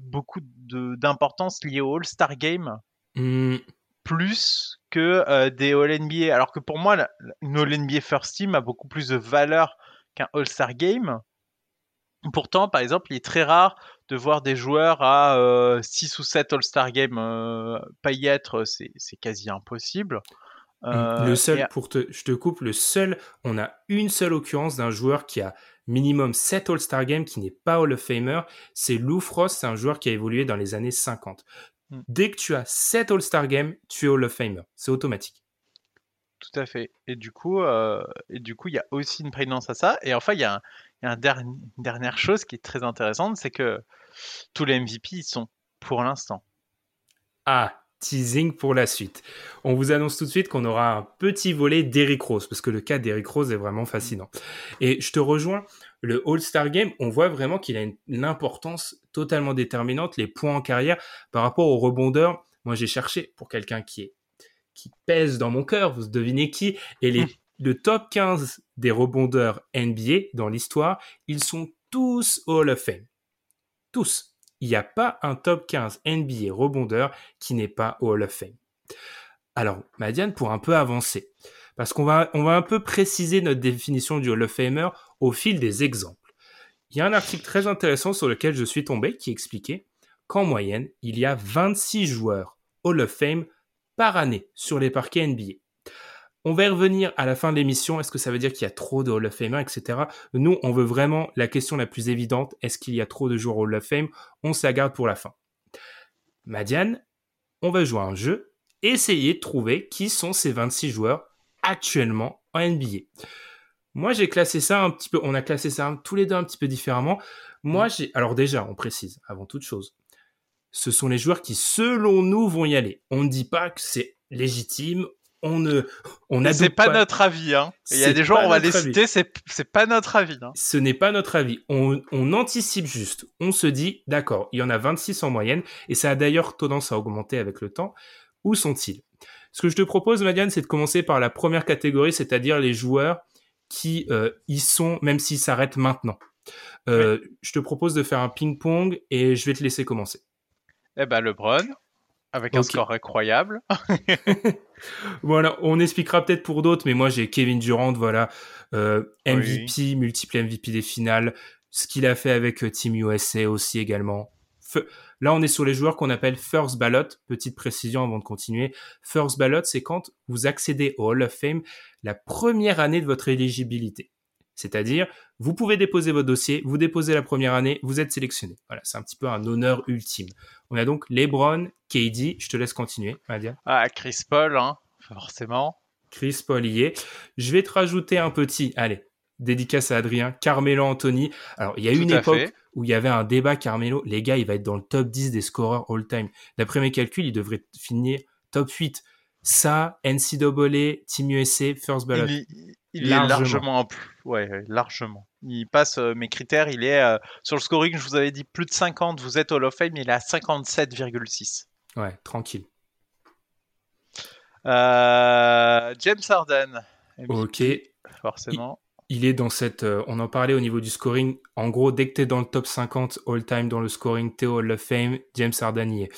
Speaker 2: beaucoup d'importance liée au All-Star Game. Mmh. Plus que des All-NBA. Alors que pour moi, une All-NBA First Team a beaucoup plus de valeur qu'un All-Star Game. Pourtant, par exemple, il est très rare de voir des joueurs à 6 ou 7 All-Star Game pas y être, c'est quasi impossible.
Speaker 1: Mmh. le seul, pour te, je te coupe, le seul, on a une seule occurrence d'un joueur qui a minimum 7 All-Star Games qui n'est pas Hall of Famer, c'est Lou Frost, c'est un joueur qui a évolué dans les années 50. Mmh. Dès que tu as 7 All-Star Games, tu es Hall of Famer, c'est automatique.
Speaker 2: Tout à fait. Et du coup, et du coup, il y a aussi une prégnance à ça. Et enfin, il y a un, et un une dernière chose qui est très intéressante, c'est que tous les MVP ils sont pour l'instant.
Speaker 1: Ah, teasing pour la suite. On vous annonce tout de suite qu'on aura un petit volet d'Eric Rose, parce que le cas d'Eric Rose est vraiment fascinant. Et je te rejoins, le All-Star Game, on voit vraiment qu'il a une, importance totalement déterminante, les points en carrière par rapport aux rebondeurs. Moi, j'ai cherché pour quelqu'un qui est qui pèse dans mon cœur, vous devinez qui, et les le top 15 des rebondeurs NBA dans l'histoire, ils sont tous Hall of Fame. Tous. Il n'y a pas un top 15 NBA rebondeur qui n'est pas Hall of Fame. Alors, Madiane, pour un peu avancer, parce qu'on va, on va un peu préciser notre définition du Hall of Famer au fil des exemples. Il y a un article très intéressant sur lequel je suis tombé qui expliquait qu'en moyenne, il y a 26 joueurs Hall of Fame par année sur les parquets NBA. On va y revenir à la fin de l'émission. Est-ce que ça veut dire qu'il y a trop de Hall of Fame, etc. Nous, on veut vraiment la question la plus évidente. Est-ce qu'il y a trop de joueurs Hall of Fame? On se la garde pour la fin. Madiane, on va jouer à un jeu. Essayer de trouver qui sont ces 26 joueurs actuellement en NBA. Moi, j'ai classé ça un petit peu. On a classé ça tous les deux un petit peu différemment. Moi, mm. j'ai. Alors déjà, on précise avant toute chose. Ce sont les joueurs qui, selon nous, vont y aller. On ne dit pas que c'est légitime on ne, on.
Speaker 2: C'est pas, notre avis, hein. Il y a des gens, on va les citer, c'est pas notre avis. Hein.
Speaker 1: Ce n'est pas notre avis. On, on anticipe juste. On se dit, d'accord, il y en a 26 en moyenne, et ça a d'ailleurs tendance à augmenter avec le temps. Où sont-ils? Ce que je te propose, Madiane, c'est de commencer par la première catégorie, c'est-à-dire les joueurs qui euh, y sont, même s'ils s'arrêtent maintenant. Euh, je te propose de faire un ping-pong et je vais te laisser commencer.
Speaker 2: Eh ben, LeBron, avec un score incroyable.
Speaker 1: voilà, on expliquera peut-être pour d'autres, mais moi j'ai Kevin Durant, voilà, euh, MVP, multiple MVP des finales, ce qu'il a fait avec euh, Team USA aussi également. Là, on est sur les joueurs qu'on appelle first ballot. Petite précision avant de continuer. First ballot, c'est quand vous accédez au Hall of Fame la première année de votre éligibilité. C'est-à-dire, vous pouvez déposer votre dossier, vous déposez la première année, vous êtes sélectionné. Voilà, c'est un petit peu un honneur ultime. On a donc LeBron, KD, je te laisse continuer, Nadia.
Speaker 2: Ah, Chris Paul, hein, forcément.
Speaker 1: Chris Paul y est. Je vais te rajouter un petit, allez, dédicace à Adrien, Carmelo Anthony. Alors, il y a une époque où il y avait un débat Carmelo, les gars, il va être dans le top 10 des scoreurs all-time. D'après mes calculs, il devrait finir top 8. Ça, NCAA, Team USA, First Ballot.
Speaker 2: Il est largement, ouais, largement. Il passe euh, mes critères. Il est euh, sur le scoring. Je vous avais dit plus de 50. Vous êtes Hall of Fame. Il est à 57,6.
Speaker 1: Ouais, tranquille.
Speaker 2: Euh, James Harden.
Speaker 1: ok.
Speaker 2: Forcément.
Speaker 1: Il, est dans cette. on en parlait au niveau du scoring. En gros, dès que tu es dans le top 50 all-time dans le scoring, tu Hall of Fame. James Harden y est.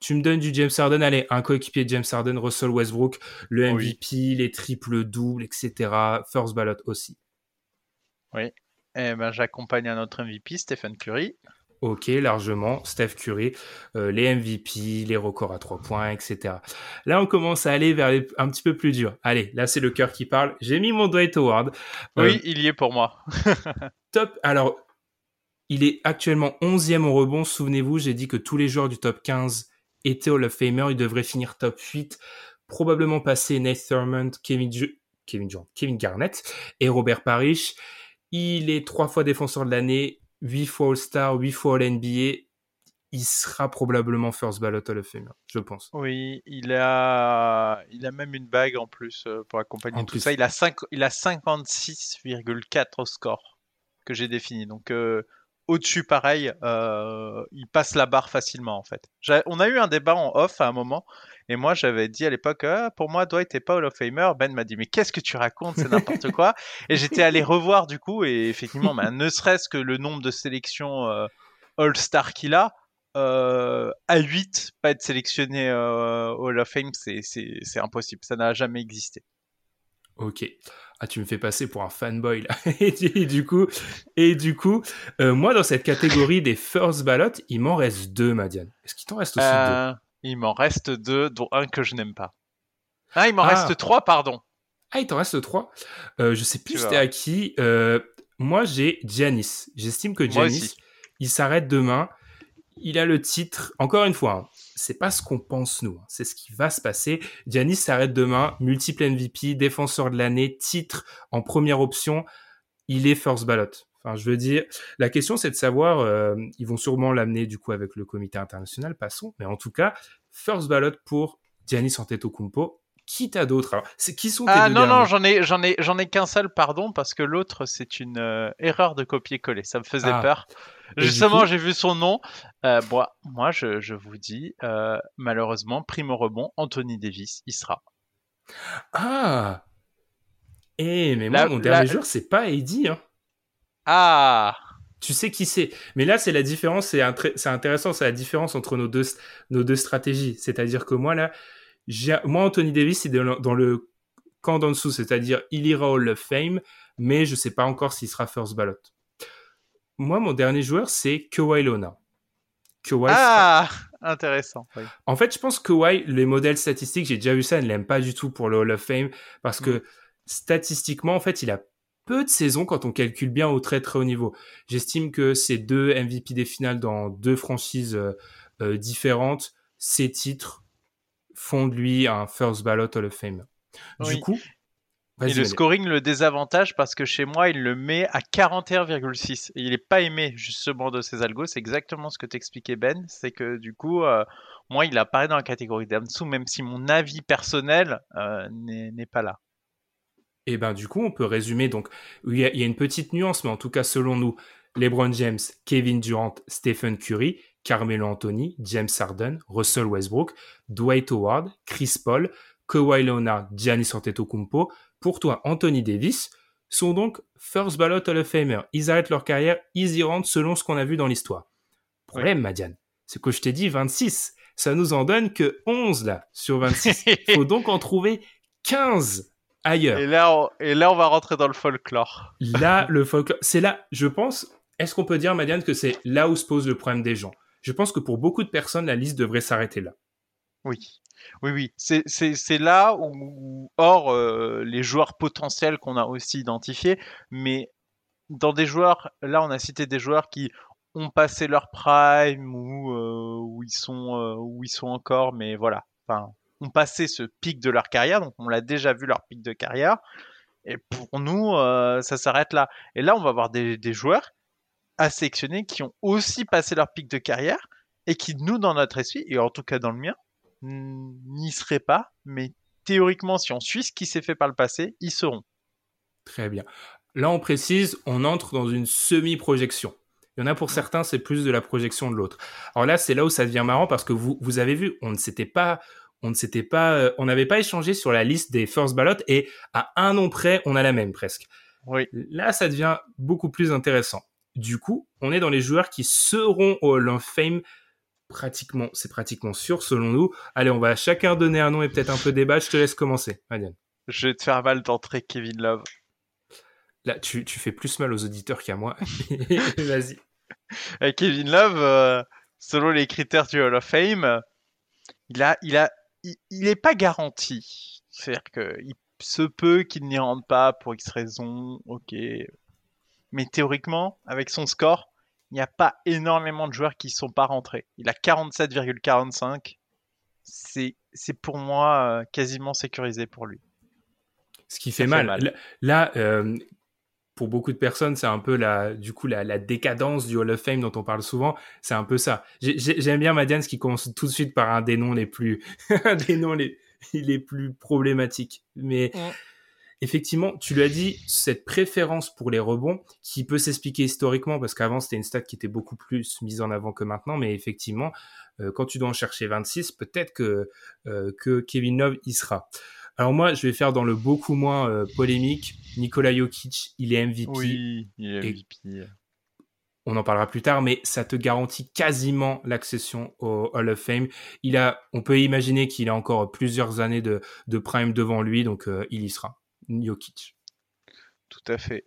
Speaker 1: Tu me donnes du James Harden, allez, un coéquipier de James Harden, Russell Westbrook, le MVP, les triples doubles, etc. First ballot aussi.
Speaker 2: Oui. Eh ben, j'accompagne un autre MVP, Stephen Curry.
Speaker 1: Ok, largement, Steph Curry, euh, les MVP, les records à trois points, etc. Là, on commence à aller vers un petit peu plus dur. Allez, là, c'est le cœur qui parle. J'ai mis mon Dwight Howard.
Speaker 2: oui, euh, il y est pour moi.
Speaker 1: top. Alors, il est actuellement 11e au rebond. Souvenez-vous, j'ai dit que tous les joueurs du top 15 était Hall of Famer, il devrait finir top 8, probablement passer Nate Thurmond, Kevin, Kevin, Kevin Garnett et Robert Parrish. Il est trois fois défenseur de l'année, huit fois All-Star, huit fois All-NBA. Il sera probablement first ballot Hall of Famer, je pense.
Speaker 2: Oui, il a, il a même une bague en plus euh, pour accompagner tout ça. Il a, 5... il a 56,4 au score que j'ai défini. Donc, euh, au-dessus, pareil, euh, il passe la barre facilement en fait. On a eu un débat en off à un moment, et moi j'avais dit à l'époque, ah, pour moi Dwight n'est pas Hall of Famer. Ben m'a dit, mais qu'est-ce que tu racontes, c'est n'importe quoi. et j'étais allé revoir du coup, et effectivement, ben, ne serait-ce que le nombre de sélections euh, All-Star qu'il a, euh, à 8, pas être sélectionné Hall of Fame, c'est impossible, ça n'a jamais existé.
Speaker 1: Ok. Ah, tu me fais passer pour un fanboy là. et du coup, et du coup, euh, moi dans cette catégorie des first ballot, il m'en reste deux, Madiane. Est-ce qu'il t'en reste aussi deux euh,
Speaker 2: Il m'en reste deux, dont un que je n'aime pas. Ah, il m'en reste ah. trois, pardon.
Speaker 1: Ah, il t'en reste trois. Euh, je sais plus c'était à qui. moi, j'ai Giannis. J'estime que Giannis, il s'arrête demain. Il a le titre. Encore une fois, hein, c'est pas ce qu'on pense nous, hein. c'est ce qui va se passer. Giannis s'arrête demain, multiple MVP, défenseur de l'année, titre en première option, il est first ballot. Enfin, je veux dire, la question c'est de savoir, euh, ils vont sûrement l'amener du coup avec le comité international, passons, mais en tout cas, first ballot pour Giannis Antetokounmpo. Qui t'a d'autres c'est qui sont tes
Speaker 2: Ah
Speaker 1: non
Speaker 2: non, j'en ai j'en ai j'en ai qu'un seul, pardon, parce que l'autre c'est une euh, erreur de copier-coller. Ça me faisait ah. peur. Justement, j'ai vu son nom. Euh, moi, je, vous dis, euh, malheureusement, primo rebond, Anthony Davis, il sera.
Speaker 1: Ah Eh, mais moi, mon dernier jour, c'est pas Eddie. Hein.
Speaker 2: Ah
Speaker 1: tu sais qui c'est. Mais là, c'est la différence, c'est intéressant, c'est la différence entre nos deux, nos deux stratégies. C'est-à-dire que moi, là, moi, Anthony Davis, c'est dans le camp d'en dessous, c'est-à-dire il ira au of Fame, mais je sais pas encore s'il sera first ballot. Moi, mon dernier joueur, c'est Kawhi Leonard.
Speaker 2: ah, intéressant.
Speaker 1: En fait, je pense que Kawhi, les modèles statistiques, j'ai déjà vu ça, ne l'aime pas du tout pour le Hall of Fame parce que mm. statistiquement, en fait, il a peu de saisons quand on calcule bien au très très haut niveau. J'estime que ces deux MVP des finales dans deux franchises euh, euh, différentes, ces titres font de lui un first ballot Hall of Fame. Du coup,
Speaker 2: et le scoring le désavantage parce que chez moi, il le met à 41,6. Et il n'est pas aimé justement de ses algos. C'est exactement ce que t'expliquais Ben. C'est que du coup, euh, moi, il apparaît dans la catégorie d'en dessous, même si mon avis personnel euh, n'est pas là.
Speaker 1: Et ben du coup, on peut résumer. Donc, il y, a, une petite nuance, mais en tout cas, selon nous, LeBron James, Kevin Durant, Stephen Curry, Carmelo Anthony, James Harden, Russell Westbrook, Dwight Howard, Chris Paul, Kawhi Leonard, Giannis Antetokounmpo, pour toi, Anthony Davis, sont donc first ballot Hall of Famer. Ils arrêtent leur carrière, ils y rentrent selon ce qu'on a vu dans l'histoire. Problème, Madiane, c'est que je t'ai dit 26. Ça nous en donne que 11 là, sur 26. Il faut donc en trouver 15 ailleurs.
Speaker 2: Et là, on, et là, on va rentrer dans le folklore.
Speaker 1: Là, le folklore, c'est là, je pense, est-ce qu'on peut dire, Madiane, que c'est là où se pose le problème des gens? Je pense que pour beaucoup de personnes, la liste devrait s'arrêter là.
Speaker 2: Oui. Oui, oui, c'est là où, hors euh, les joueurs potentiels qu'on a aussi identifiés, mais dans des joueurs, là on a cité des joueurs qui ont passé leur prime ou euh, ils sont euh, où ils sont encore, mais voilà, enfin, ont passé ce pic de leur carrière, donc on l'a déjà vu leur pic de carrière. Et pour nous, ça s'arrête là. Et là, on va avoir des, des joueurs à sélectionner qui ont aussi passé leur pic de carrière et qui, nous, dans notre esprit, et en tout cas dans le mien, n'y seraient pas, mais théoriquement, si on suit ce qui s'est fait par le passé, ils seront.
Speaker 1: Très bien. Là, on précise, on entre dans une semi-projection. Il y en a pour certains, c'est plus de la projection de l'autre. Alors là, c'est là où ça devient marrant parce que vous, vous avez vu, on ne s'était pas, on ne s'était pas, euh, on n'avait pas échangé sur la liste des first ballot et à un nom près, on a la même presque.
Speaker 2: Oui.
Speaker 1: Là, ça devient beaucoup plus intéressant. Du coup, on est dans les joueurs qui seront au Hall of Fame pratiquement, c'est pratiquement sûr selon nous. Allez, on va chacun donner un nom et peut-être un peu débat. Je te laisse commencer, Marianne.
Speaker 2: Je vais te faire mal d'entrer, Kevin Love.
Speaker 1: Là, tu, fais plus mal aux auditeurs qu'à moi. Vas-y.
Speaker 2: Eh, Kevin Love, euh, selon les critères du Hall of Fame, il a, il a, il, est pas garanti. C'est-à-dire qu'il se peut qu'il n'y rentre pas pour X raisons, ok. Mais théoriquement, avec son score, il n'y a pas énormément de joueurs qui ne sont pas rentrés. Il a 47,45. C'est, c'est pour moi euh, quasiment sécurisé pour lui.
Speaker 1: Ce qui fait, mal. Là, euh, pour beaucoup de personnes, c'est un peu la, du coup, la, décadence du Hall of Fame dont on parle souvent. C'est un peu ça. j'aime bien Madiane, qui commence tout de suite par un des noms les plus, des noms les, les plus problématiques. Mais effectivement, tu l'as dit, cette préférence pour les rebonds qui peut s'expliquer historiquement parce qu'avant c'était une stat qui était beaucoup plus mise en avant que maintenant, mais effectivement, euh, quand tu dois en chercher 26, peut-être que, euh, que Kevin Love y sera. Alors moi, je vais faire dans le beaucoup moins euh, polémique. Nikola Jokic, il est MVP.
Speaker 2: Oui, il est MVP.
Speaker 1: on en parlera plus tard, mais ça te garantit quasiment l'accession au Hall of Fame. Il a, on peut imaginer qu'il a encore plusieurs années de, de prime devant lui, donc il y sera. Jokic.
Speaker 2: Tout à fait.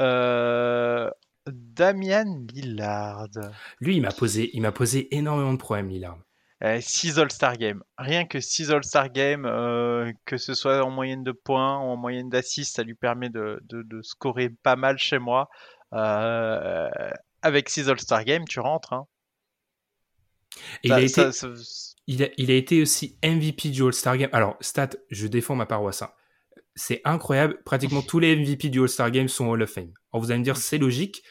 Speaker 2: Euh, Damian Lillard.
Speaker 1: Lui, il m'a posé, il m'a posé énormément de problèmes, Lillard.
Speaker 2: 6 All-Star Games. Rien que 6 All-Star Games, euh, que ce soit en moyenne de points ou en moyenne d'assists, ça lui permet de, de, scorer pas mal chez moi. Euh, avec 6 All-Star Games, tu rentres. Hein.
Speaker 1: il, a été, il, a, il, a été, aussi MVP du All-Star Game. Alors, stat, je défends ma paroisse. Hein c'est incroyable. Pratiquement tous les MVP du All-Star Game sont Hall of Fame. Alors vous allez me dire, c'est logique.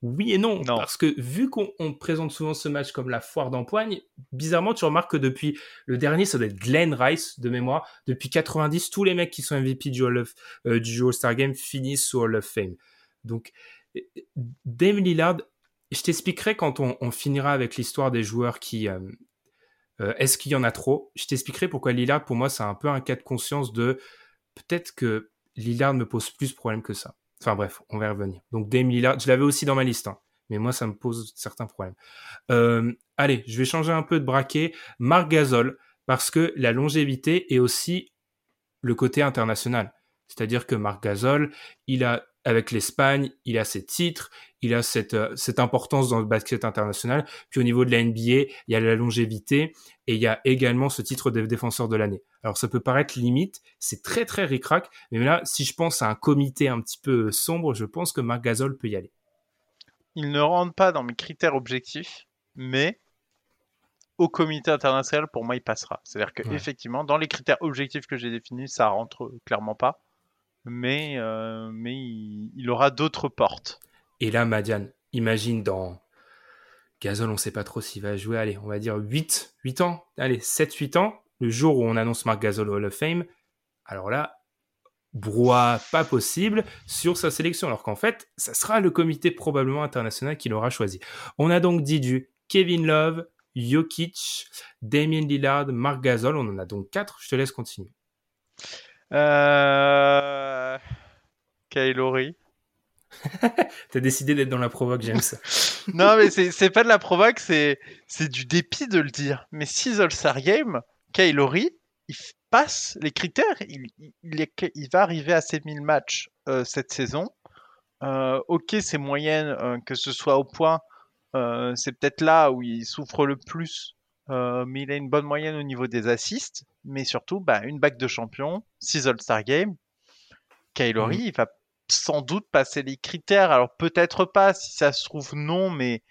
Speaker 1: Oui et non, parce que vu qu'on présente souvent ce match comme la foire d'empoigne, bizarrement, tu remarques que depuis le dernier, ça doit être Glenn Rice de mémoire. Depuis 90, tous les mecs qui sont MVP du All, euh, du All-Star Game finissent au Hall of Fame. Donc, Dame Lillard, je t'expliquerai quand on, finira avec l'histoire des joueurs qui. Euh, euh, est-ce qu'il y en a trop? Je t'expliquerai pourquoi Lillard, pour moi, c'est un peu un cas de conscience de peut-être que Lillard me pose plus de problèmes que ça. Enfin bref, on va y revenir. Donc Dame Lillard, je l'avais aussi dans ma liste, hein. mais moi ça me pose certains problèmes. Euh, allez, je vais changer un peu de braquet. Marc Gasol, parce que la longévité est aussi le côté international. C'est-à-dire que Marc Gasol, il a avec l'Espagne, il a ses titres, il a cette, euh, cette importance dans le basket international. Puis au niveau de la NBA, il y a la longévité et il y a également ce titre de défenseur de l'année. Alors ça peut paraître limite, c'est très très ricrac, mais là, si je pense à un comité un petit peu sombre, je pense que Marc Gasol peut y aller.
Speaker 2: Il ne rentre pas dans mes critères objectifs, mais au comité international, pour moi, il passera. C'est-à-dire qu'effectivement, dans les critères objectifs que j'ai définis, ça rentre clairement pas mais, euh, mais il, aura d'autres portes.
Speaker 1: Et là, Madiane, imagine dans Gazol, on ne sait pas trop s'il va jouer, allez, on va dire 8, 8 ans, allez, 7-8 ans, le jour où on annonce Marc Gasol au Hall of Fame. Alors là, brouhaha pas possible sur sa sélection, alors qu'en fait, ça sera le comité probablement international qui l'aura choisi. On a donc dit du Kevin Love, Jokic, Damien Lillard, Marc Gasol, on en a donc 4, je te laisse continuer.
Speaker 2: Euh... Kylori.
Speaker 1: T'as décidé d'être dans la provoque, James.
Speaker 2: non, mais c'est pas de la provoque, c'est du dépit de le dire. Mais si All-Star Game, Kylori, il passe les critères. Il, il, il, va arriver à ses 1000 matchs euh, cette saison. Euh, ok, c'est moyenne, euh, que ce soit au point, c'est peut-être là où il souffre le plus mais il a une bonne moyenne au niveau des assists, mais surtout bah, une bague de champion, 6 All-Star Game. Kylori, mhm. il va sans doute passer les critères. Alors peut-être pas, si ça se trouve non, mais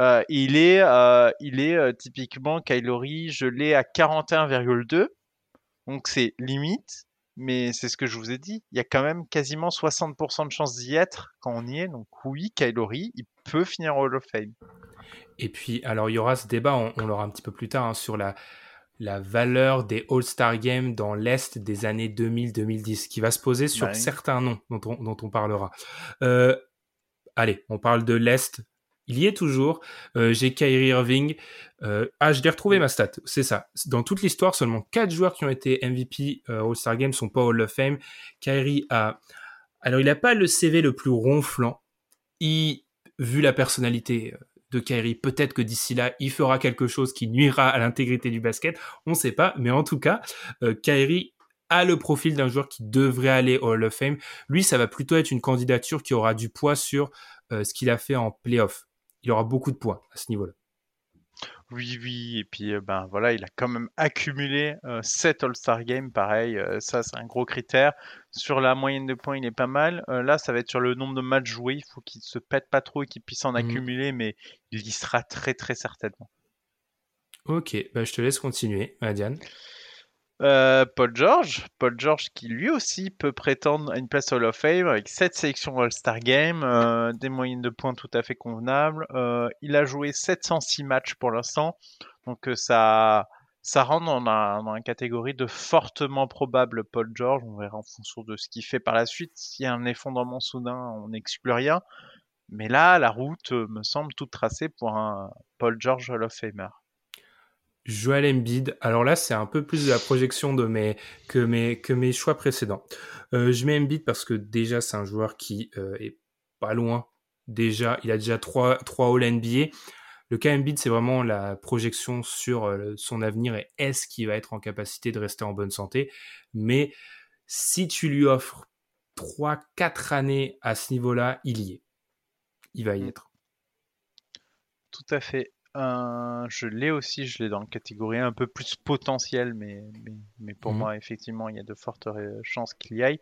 Speaker 2: euh, il est, euh, il est typiquement Kylori, je l'ai à 41,2. Donc c'est limite, mais c'est ce que je vous ai dit. Il y a quand même quasiment 60% de chances d'y être quand on y est. Donc oui, Kylori, il peut finir Hall of Fame.
Speaker 1: Et puis, alors, il y aura ce débat, on, l'aura un petit peu plus tard, hein, sur la, la valeur des All-Star Games dans l'Est des années 2000-2010, qui va se poser sur certains noms dont on, dont on parlera. Euh, allez, on parle de l'Est. Il y est toujours. Euh, J'ai Kyrie Irving. Euh, ah, je l'ai retrouvé ma stat. C'est ça. Dans toute l'histoire, seulement 4 joueurs qui ont été MVP euh, All-Star Games sont pas Hall of Fame. Kyrie a... Alors, il n'a pas le CV le plus ronflant. Il, vu la personnalité de Kyrie. Peut-être que d'ici là, il fera quelque chose qui nuira à l'intégrité du basket. On ne sait pas. Mais en tout cas, Kyrie a le profil d'un joueur qui devrait aller au Hall of Fame. Lui, ça va plutôt être une candidature qui aura du poids sur ce qu'il a fait en playoff. Il aura beaucoup de poids à ce niveau-là.
Speaker 2: Oui, oui, et puis euh, ben voilà, il a quand même accumulé 7 euh, All-Star Games, pareil, euh, ça c'est un gros critère. Sur la moyenne de points, il est pas mal. là, ça va être sur le nombre de matchs joués, il faut qu'il se pète pas trop et qu'il puisse en mmh. accumuler, mais il y sera très très certainement.
Speaker 1: Ok, bah, je te laisse continuer, Diane.
Speaker 2: Euh, Paul George, Paul George qui lui aussi peut prétendre à une place Hall of Fame avec 7 sélections All-Star Game, euh, des moyennes de points tout à fait convenables. Euh, il a joué 706 matchs pour l'instant, donc ça, ça rentre dans la, dans la, catégorie de fortement probable Paul George. On verra en fonction de ce qu'il fait par la suite. S'il y a un effondrement soudain, on n'exclut rien. Mais là, la route me semble toute tracée pour un Paul George Hall of Famer.
Speaker 1: Joel Embiid. Alors là, c'est un peu plus de la projection de mes, que, mes, que mes choix précédents. Euh, je mets Embiid parce que déjà, c'est un joueur qui euh, est pas loin. Déjà, il a déjà trois, trois All NBA. Le cas Embiid, c'est vraiment la projection sur euh, son avenir et est-ce qu'il va être en capacité de rester en bonne santé. Mais si tu lui offres 3-4 années à ce niveau-là, il y est. Il va y mm. être.
Speaker 2: Tout à fait. Euh, je l'ai aussi, je l'ai dans la catégorie un peu plus potentiel, mais, mais, pour mhm. moi, effectivement, il y a de fortes chances qu'il y aille.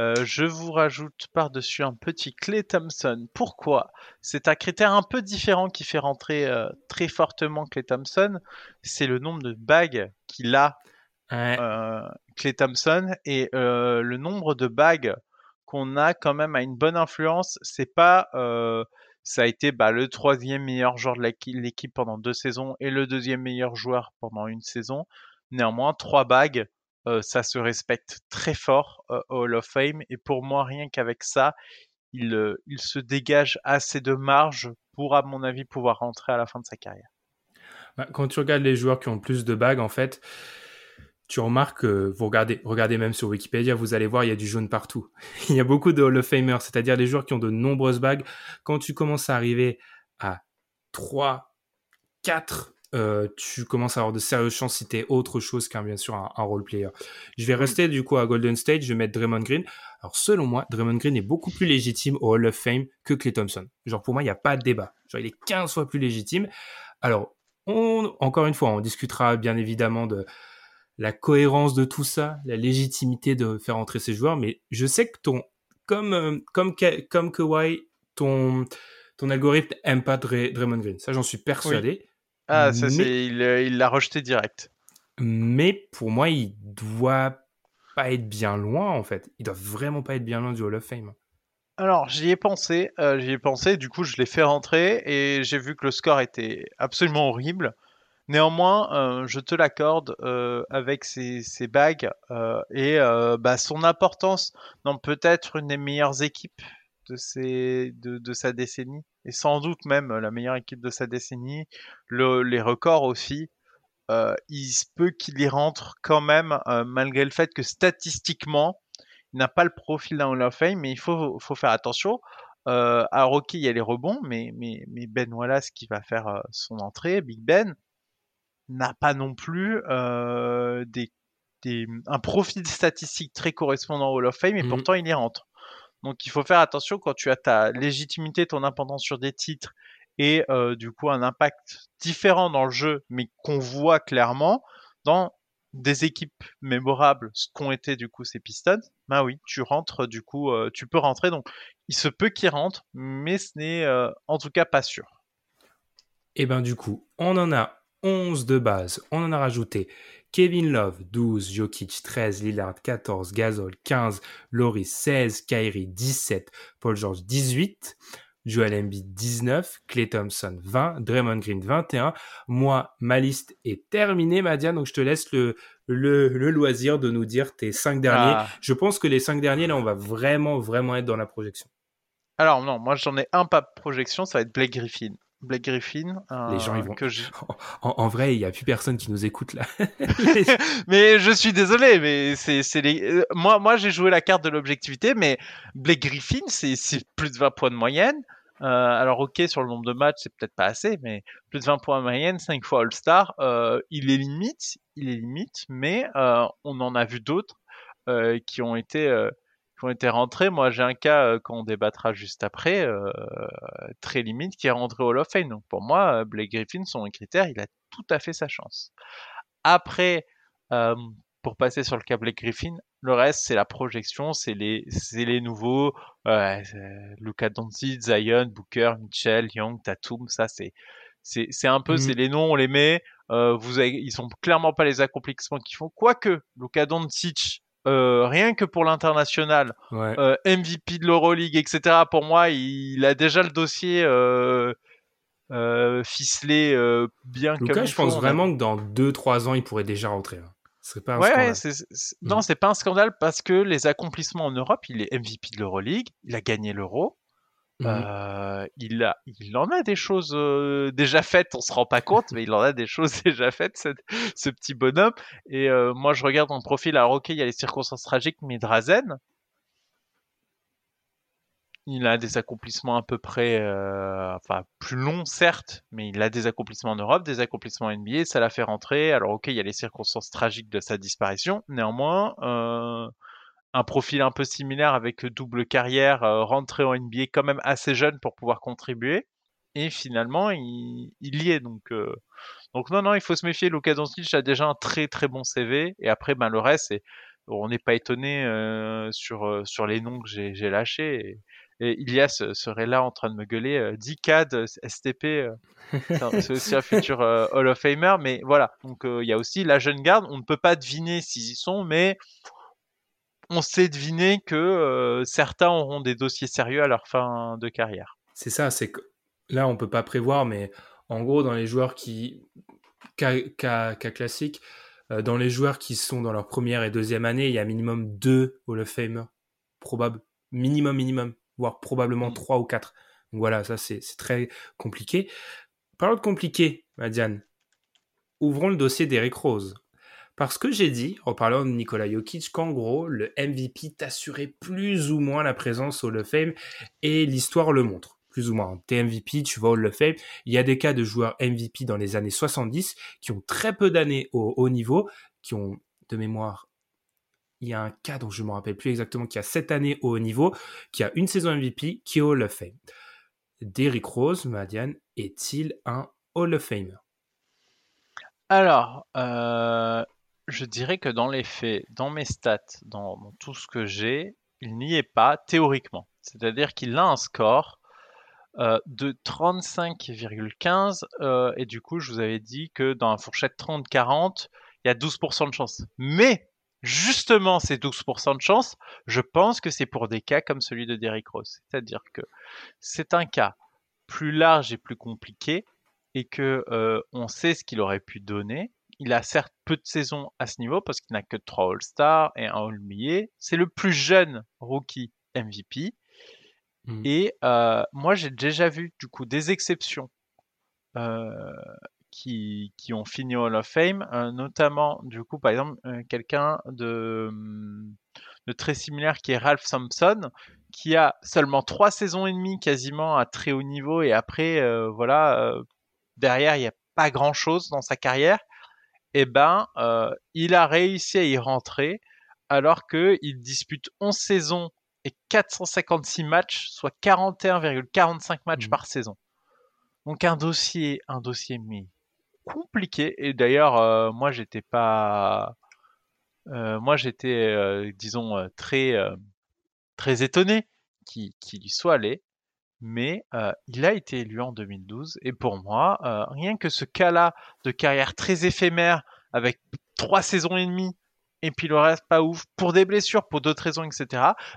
Speaker 2: Euh, je vous rajoute par-dessus un petit Clay Thompson. Pourquoi? C'est un critère un peu différent qui fait rentrer euh, très fortement Clay Thompson. C'est le nombre de bagues qu'il a, Clay Thompson, et le nombre de bagues qu'on a quand même a une bonne influence. C'est pas ça a été bah, le troisième meilleur joueur de l'équipe pendant deux saisons et le deuxième meilleur joueur pendant une saison. Néanmoins, trois bagues, euh, ça se respecte très fort euh, au Hall of Fame. Et pour moi, rien qu'avec ça, il, euh, il se dégage assez de marge pour, à mon avis, pouvoir rentrer à la fin de sa carrière.
Speaker 1: Bah, quand tu regardes les joueurs qui ont plus de bagues, en fait, tu remarques, vous regardez, regardez même sur Wikipédia, vous allez voir, il y a du jaune partout. il y a beaucoup de Hall of Famers, c'est-à-dire les joueurs qui ont de nombreuses bagues. Quand tu commences à arriver à 3, 4, euh, tu commences à avoir de sérieuses chances si t'es autre chose qu'un, bien sûr, un, role player. Je vais rester, du coup, à Golden State, je vais mettre Draymond Green. Alors, selon moi, Draymond Green est beaucoup plus légitime au Hall of Fame que Clay Thompson. Genre, pour moi, il n'y a pas de débat. Genre, il est 15 fois plus légitime. Alors, on, encore une fois, on discutera bien évidemment de, la cohérence de tout ça, la légitimité de faire entrer ces joueurs. Mais je sais que ton, comme, euh, comme, comme Kawhi, ton, ton algorithme aime pas Draymond Green. Ça, j'en suis persuadé.
Speaker 2: Ah, ça, c'est, euh, il l'a rejeté direct.
Speaker 1: Mais pour moi, il doit pas être bien loin, en fait. Il doit vraiment pas être bien loin du Hall of Fame.
Speaker 2: Alors, j'y ai pensé, euh, j'y ai pensé, du coup, je l'ai fait rentrer et j'ai vu que le score était absolument horrible. Néanmoins, euh, je te l'accorde euh, avec ses, bagues euh, et bah, son importance dans peut-être une des meilleures équipes de, de, sa décennie et sans doute même la meilleure équipe de sa décennie. les records aussi. il se peut qu'il y rentre quand même, malgré le fait que statistiquement, il n'a pas le profil d'un Hall of Fame, mais il faut, faut faire attention. alors ok, il y a les rebonds, mais, mais, mais Ben Wallace qui va faire son entrée, Big Ben, n'a pas non plus euh, des, un profil statistique très correspondant au Hall of Fame et mmh pourtant il y rentre. Donc il faut faire attention quand tu as ta légitimité, ton indépendance sur des titres et euh, du coup un impact différent dans le jeu, mais qu'on voit clairement dans des équipes mémorables, ce qu'ont été du coup ces Pistons. Bah oui, tu rentres du coup, euh, tu peux rentrer. Donc il se peut qu'il rentre, mais ce n'est en tout cas pas sûr.
Speaker 1: Et eh ben du coup, on en a 11 de base. On en a rajouté Kevin Love 12, Jokic 13, Lillard 14, Gasol 15, Loris 16, Kyrie 17, Paul George 18, Joel Embiid 19, Clay Thompson 20, Draymond Green 21. Moi, ma liste est terminée, Madia, donc je te laisse le, le, loisir de nous dire tes 5 derniers. Ah. Je pense que les 5 derniers, là, on va vraiment, vraiment être dans la projection.
Speaker 2: Alors non, moi j'en ai un pas de projection, ça va être Blake Griffin. Blake Griffin.
Speaker 1: les gens, ils vont. Que en, vrai, il n'y a plus personne qui nous écoute là.
Speaker 2: mais je suis désolé, mais c'est les. Euh, moi, moi j'ai joué la carte de l'objectivité, mais Blake Griffin, c'est plus de 20 points de moyenne. Euh, alors, ok, sur le nombre de matchs, c'est peut-être pas assez, mais plus de 20 points de moyenne, 5 fois All-Star, euh, il est limite, il est limite, mais on en a vu d'autres qui ont été ont été rentrés. Moi, j'ai un cas euh, qu'on débattra juste après, euh, très limite, qui est rentré au Hall of Fame. Donc pour moi, euh, Blake Griffin, son critère, il a tout à fait sa chance. Après, pour passer sur le cas Blake Griffin, le reste, c'est la projection, c'est les, les nouveaux, Luka Doncic, Zion, Booker, Mitchell, Young, Tatum, ça c'est, c'est, un peu, c'est mmh. les noms, on les met. vous avez, ils sont clairement pas les accomplissements qu'ils font. Quoique, Luka Doncic, euh, rien que pour l'international, euh, MVP de l'Euroleague, etc. Pour moi, il, a déjà le dossier euh, ficelé bien
Speaker 1: Lucas,
Speaker 2: comme
Speaker 1: je pense vraiment que dans 2-3 ans, il pourrait déjà rentrer. Hein. Ce serait pas un scandale.
Speaker 2: Non, mm. c'est pas un scandale parce que les accomplissements en Europe, il est MVP de l'Euroleague, il a gagné l'Euro. Mmh. Euh, il, a, il en a des choses euh, déjà faites, on se rend pas compte, mais il en a des choses déjà faites, ce, petit bonhomme. Et euh, moi, je regarde mon profil, alors ok, il y a les circonstances tragiques, mais Drazen, il a des accomplissements à peu près, enfin plus longs certes, mais il a des accomplissements en Europe, des accomplissements en NBA, ça l'a fait rentrer. Alors ok, il y a les circonstances tragiques de sa disparition, néanmoins un profil un peu similaire avec double carrière, euh, rentré en NBA quand même assez jeune pour pouvoir contribuer. Et finalement, il, y est. Donc, euh, donc non, non, il faut se méfier. Lucas Doncic a déjà un très très bon CV. Et après, ben, le reste, on n'est pas étonné euh, sur, sur les noms que j'ai lâchés. Et, Ilias serait là en train de me gueuler 10 CAD, STP, c'est aussi un futur Hall of Famer. Mais voilà, donc il y a aussi la jeune garde. On ne peut pas deviner s'ils y sont, mais on sait deviner que euh, certains auront des dossiers sérieux à leur fin de carrière.
Speaker 1: C'est ça, c'est que là, on peut pas prévoir, mais en gros, dans les joueurs qui. Cas, classique, euh, dans les joueurs qui sont dans leur première et deuxième année, il y a minimum deux Hall of Fame. Probable, minimum, minimum, voire probablement mm. trois ou quatre. Donc voilà, ça, c'est très compliqué. Parlons de compliqué, Madiane. Ouvrons le dossier d'Eric Rose. Parce que j'ai dit, en parlant de Nikola Jokic, qu'en gros, le MVP t'assurait plus ou moins la présence au Hall of Fame et l'histoire le montre. Plus ou moins. T'es MVP, tu vas au Hall of Fame. Il y a des cas de joueurs MVP dans les années 70 qui ont très peu d'années au haut niveau, qui ont de mémoire il y a un cas dont je ne me rappelle plus exactement, qui a 7 années au haut niveau, qui a une saison MVP, qui est Hall of Fame. Derrick Rose, Madiane, est-il un Hall of Famer?
Speaker 2: Alors, euh, je dirais que dans les faits, dans mes stats, dans, tout ce que j'ai, il n'y est pas théoriquement. C'est-à-dire qu'il a un score euh, de 35,15 euh, et du coup je vous avais dit que dans la fourchette 30-40 il y a 12% de chance. Mais justement ces 12% de chance, je pense que c'est pour des cas comme celui de Derrick Rose. C'est-à-dire que c'est un cas plus large et plus compliqué et que euh, on sait ce qu'il aurait pu donner il a certes peu de saisons à ce niveau parce qu'il n'a que trois All-Stars et un All-NBA. C'est le plus jeune rookie MVP. Mmh. Et euh, moi, j'ai déjà vu du coup des exceptions euh, qui, qui, ont fini Hall of Fame, euh, notamment du coup, par exemple, quelqu'un de, de très similaire qui est Ralph Thompson, qui a seulement trois saisons et demie quasiment à très haut niveau et après, voilà, derrière, il n'y a pas grand chose dans sa carrière eh ben, euh, il a réussi à y rentrer alors qu'il dispute 11 saisons et 456 matchs, soit 41,45 matchs mmh. par saison. Donc un dossier, un dossier mais compliqué. Et d'ailleurs, euh, moi j'étais pas, euh, moi j'étais, disons très, très étonné qu'il y soit allé mais il a été élu en 2012 et pour moi, rien que ce cas-là de carrière très éphémère avec trois saisons et demie et puis le reste pas ouf pour des blessures, pour d'autres raisons, etc.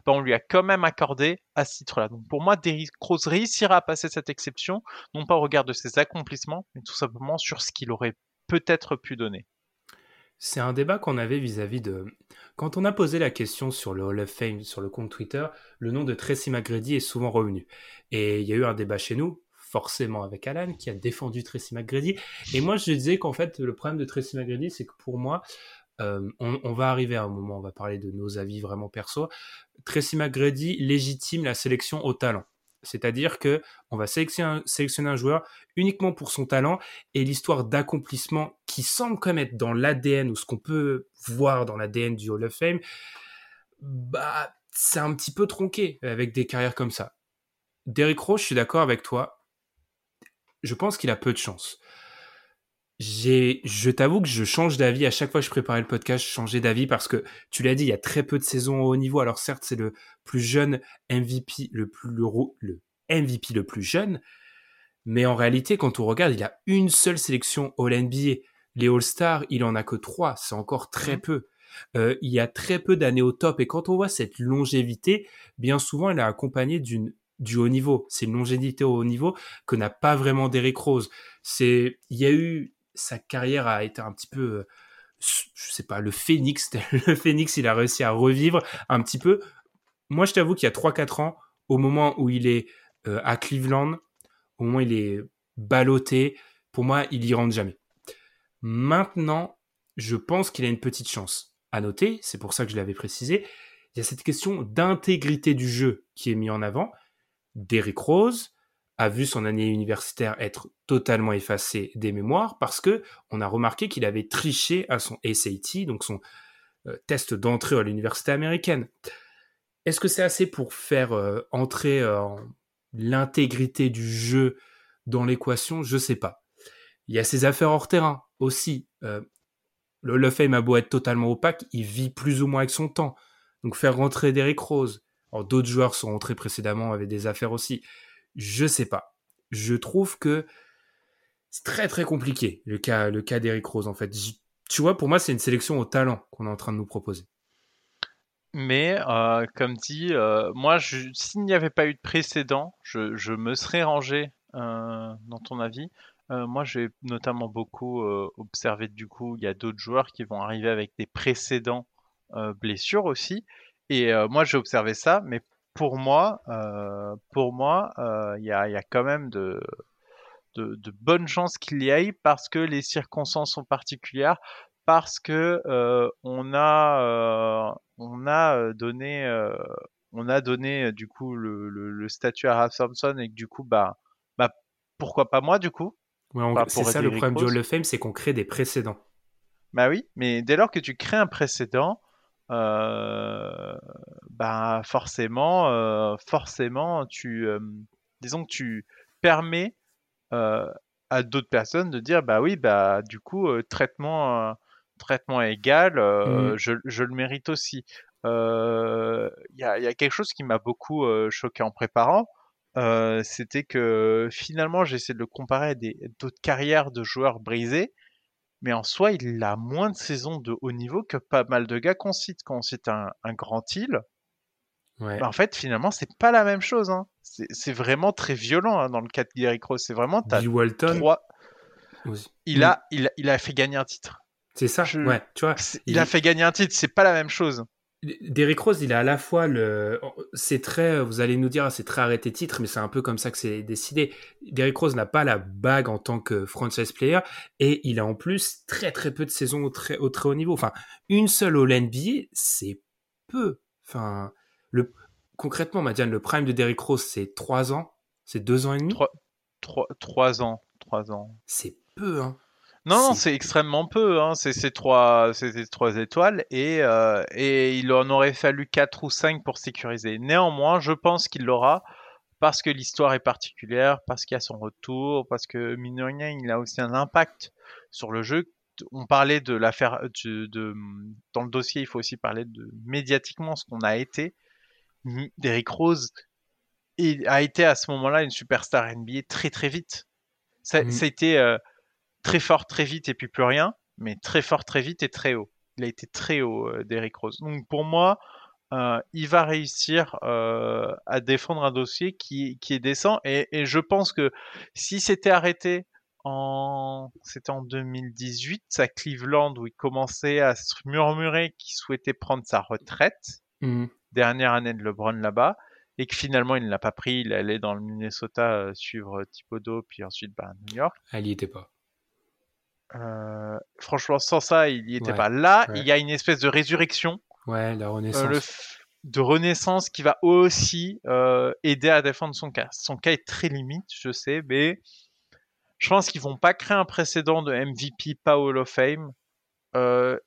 Speaker 2: Ben, on lui a quand même accordé à ce titre-là. Donc pour moi, Derrick Rose réussira à passer cette exception, non pas au regard de ses accomplissements, mais tout simplement sur ce qu'il aurait peut-être pu donner.
Speaker 1: C'est un débat qu'on avait vis-à-vis de. Quand on a posé la question sur le Hall of Fame, sur le compte Twitter, le nom de Tracy McGrady est souvent revenu. Et il y a eu un débat chez nous, forcément avec Alan, qui a défendu Tracy McGrady. Et moi, je disais qu'en fait, le problème de Tracy McGrady, c'est que pour moi, euh, on, va arriver à un moment, on va parler de nos avis vraiment perso. Tracy McGrady légitime la sélection au talent. C'est-à-dire que on va sélectionner un, joueur uniquement pour son talent et l'histoire d'accomplissement qui semble quand même être dans l'ADN ou ce qu'on peut voir dans l'ADN du Hall of Fame, bah c'est un petit peu tronqué avec des carrières comme ça. Derrick Rose, je suis d'accord avec toi. Je pense qu'il a peu de chance. J'ai, je t'avoue que je change d'avis à chaque fois que je préparais le podcast, je changeais d'avis parce que tu l'as dit, il y a très peu de saisons au haut niveau. Alors certes, c'est le plus jeune MVP, le plus le, le MVP le plus jeune, mais en réalité, quand on regarde, il a une seule sélection All NBA. Les All Stars, il en a que trois, c'est encore très peu. Euh, il y a très peu d'années au top et quand on voit cette longévité, bien souvent, elle est accompagnée d'une du haut niveau. C'est une longévité au haut niveau que n'a pas vraiment Derrick Rose. C'est, il y a eu, sa carrière a été un petit peu, euh, je sais pas, le phénix, le phénix, il a réussi à revivre un petit peu. Moi, je t'avoue qu'il y a 3-4 ans, au moment où il est euh, à Cleveland, au moment où il est ballotté, pour moi, il y rentre jamais. Maintenant, je pense qu'il a une petite chance. À noter, c'est pour ça que je l'avais précisé, il y a cette question d'intégrité du jeu qui est mis en avant. Derrick Rose a vu son année universitaire être totalement effacée des mémoires parce que on a remarqué qu'il avait triché à son SAT, donc son euh, test d'entrée à l'université américaine. Est-ce que c'est assez pour faire euh, entrer euh, l'intégrité du jeu dans l'équation? Je sais pas. Il y a ses affaires hors terrain aussi. le Fame a beau être totalement opaque, il vit plus ou moins avec son temps. Donc faire rentrer Derrick Rose, d'autres joueurs sont rentrés précédemment avec des affaires aussi. Je sais pas. Je trouve que c'est très très compliqué le cas le cas d'Eric Rose en fait. tu vois, pour moi, c'est une sélection au talent qu'on est en train de nous proposer.
Speaker 2: Mais euh, comme dit, euh, moi, s'il n'y avait pas eu de précédent, je, me serais rangé euh, dans ton avis. moi, j'ai notamment beaucoup observé du coup, il y a d'autres joueurs qui vont arriver avec des précédents blessures aussi. Et moi, j'ai observé ça, mais pour moi, pour moi, il y a, y, a, quand même de, de, de bonnes chances qu'il y aille parce que les circonstances sont particulières, parce que on a, on a donné, on a donné du coup le, le, statut à Ralph Thompson et que du coup, bah, bah, pourquoi pas moi du coup?
Speaker 1: C'est ça le problème du Hall of Fame, c'est qu'on crée des précédents.
Speaker 2: Bah oui, mais dès lors que tu crées un précédent, euh, bah forcément, euh, forcément, tu, euh, disons que tu permets à d'autres personnes de dire bah oui, bah du coup traitement, traitement égal, mmh. je, je, le mérite aussi. Il y a, y, a, quelque chose qui m'a beaucoup choqué en préparant. c'était que finalement j'essaie de le comparer à d'autres carrières de joueurs brisés mais en soi, il a moins de saisons de haut niveau que pas mal de gars qu'on cite. Quand on cite un, grand île, bah, en fait, finalement, c'est pas la même chose. Hein. C'est vraiment très violent hein, dans le cas de Gary Cross. C'est vraiment.
Speaker 1: Walton.
Speaker 2: Il, a, il, il, a fait gagner un titre.
Speaker 1: C'est ça, ouais. Tu vois,
Speaker 2: il, a fait gagner un titre, c'est pas la même chose.
Speaker 1: Derrick Rose, il a à la fois le. C'est très. Vous allez nous dire, c'est très arrêté titre, mais c'est un peu comme ça que c'est décidé. Derrick Rose n'a pas la bague en tant que franchise player et il a en plus très très peu de saisons au très, au très haut niveau. Enfin, une seule au NBA, c'est peu. Enfin, le... concrètement, Madiane, le prime de Derrick Rose, c'est trois ans? C'est deux ans et demi?
Speaker 2: Trois ans. Trois ans.
Speaker 1: C'est peu, hein.
Speaker 2: Non, c'est extrêmement peu. Hein. C'est trois, trois étoiles et, euh, et il en aurait fallu quatre ou cinq pour sécuriser. Néanmoins, je pense qu'il l'aura parce que l'histoire est particulière, parce qu'il y a son retour, parce que mine de rien, il a aussi un impact sur le jeu. On parlait de l'affaire, de, dans le dossier, il faut aussi parler de médiatiquement ce qu'on a été. Derrick Rose a été à ce moment-là une superstar NBA très très vite. Ça, mmh. été euh, très fort très vite et puis plus rien, mais très fort très vite et très haut. Il a été très haut, euh, Derrick Rose. Donc pour moi, euh, il va réussir euh, à défendre un dossier qui, qui est décent. Et, et, je pense que si c'était arrêté en, c'était en 2018 à Cleveland où il commençait à se murmurer qu'il souhaitait prendre sa retraite, mmh. dernière année de LeBron là-bas, et que finalement il ne l'a pas pris, il allait dans le Minnesota suivre Thibodeau, puis ensuite bah, New York.
Speaker 1: Elle n'y était pas.
Speaker 2: Euh, franchement, sans ça, il n'y était pas. Là, il y a une espèce de résurrection.
Speaker 1: Ouais, la euh, renaissance.
Speaker 2: de renaissance qui va aussi euh, aider à défendre son cas. Son cas est très limite, je sais, mais je pense qu'ils vont pas créer un précédent de MVP pas Hall of Fame.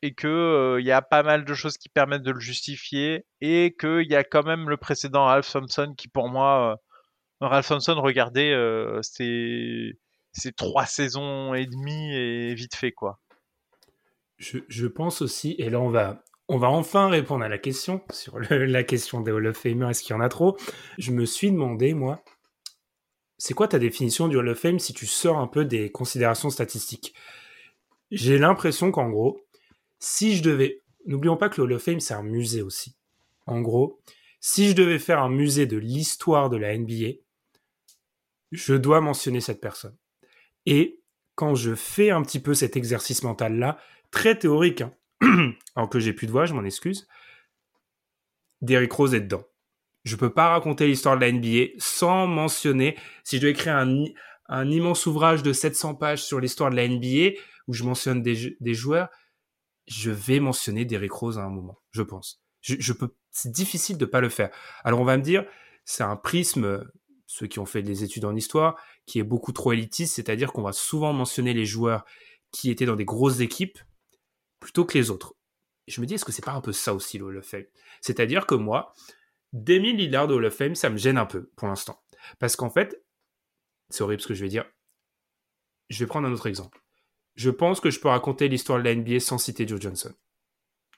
Speaker 2: et que il y a pas mal de choses qui permettent de le justifier et qu'il y a quand même le précédent Ralph Thompson qui pour moi Ralph Thompson regardez c'est c'est trois saisons et demie et vite fait quoi.
Speaker 1: Je, pense aussi, et là on va, enfin répondre à la question sur la question des Hall of Famer, est-ce qu'il y en a trop? Je me suis demandé moi, c'est quoi ta définition du Hall of Fame si tu sors un peu des considérations statistiques? J'ai l'impression qu'en gros, si je devais, n'oublions pas que le Hall of Fame c'est un musée aussi. En gros, Si je devais faire un musée de l'histoire de la NBA, je dois mentionner cette personne. Et quand je fais un petit peu cet exercice mental-là, très théorique, hein, alors que j'ai plus de voix, je m'en excuse, Derrick Rose est dedans. Je peux pas raconter l'histoire de la NBA sans mentionner, si je dois écrire un, immense ouvrage de 700 pages sur l'histoire de la NBA, où je mentionne des, joueurs, je vais mentionner Derrick Rose à un moment, je pense. Je, peux, c'est difficile de pas le faire. Alors on va me dire, c'est un prisme, ceux qui ont fait des études en histoire, qui est beaucoup trop élitiste, c'est-à-dire qu'on va souvent mentionner les joueurs qui étaient dans des grosses équipes plutôt que les autres. je me dis, est-ce que c'est pas un peu ça aussi le Hall of Fame? C'est-à-dire que moi, Demi Lillard au Hall of Fame, ça me gêne un peu pour l'instant. Parce qu'en fait, c'est horrible ce que je vais dire. Je vais prendre un autre exemple. Je pense que je peux raconter l'histoire de la NBA sans citer Joe Johnson.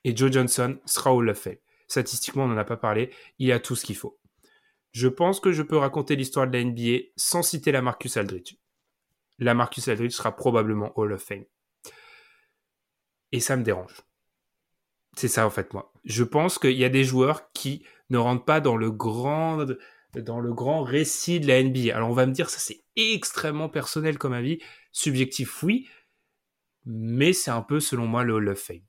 Speaker 1: Et Joe Johnson sera au Hall of Fame. Statistiquement, on n'en a pas parlé. Il a tout ce qu'il faut. Je pense que je peux raconter l'histoire de la NBA sans citer la Marcus Aldridge. La Marcus Aldridge sera probablement Hall of Fame. Et ça me dérange. C'est ça en fait moi. Je pense qu'il y a des joueurs qui ne rentrent pas dans le grand dans le grand récit de la NBA. Alors on va me dire ça c'est extrêmement personnel comme avis, subjectif oui, mais c'est un peu selon moi le Hall of Fame.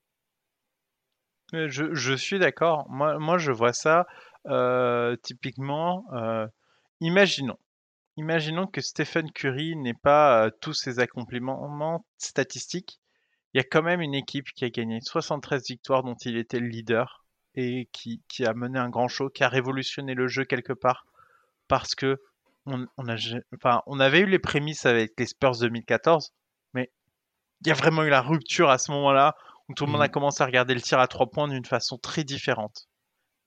Speaker 2: Je, je suis d'accord. Moi, moi je vois ça typiquement. Euh, imaginons, imaginons que Stephen Curry n'ait pas euh, tous ses accomplissements statistiques. Il y a quand même une équipe qui a gagné 73 victoires dont il était le leader et qui, qui a mené un grand show, qui a révolutionné le jeu quelque part parce que on, a, enfin, on avait eu les prémices avec les Spurs 2014, mais il y a vraiment eu la rupture à ce moment-là où tout le monde a mmh. commencé à regarder le tir à trois points d'une façon très différente.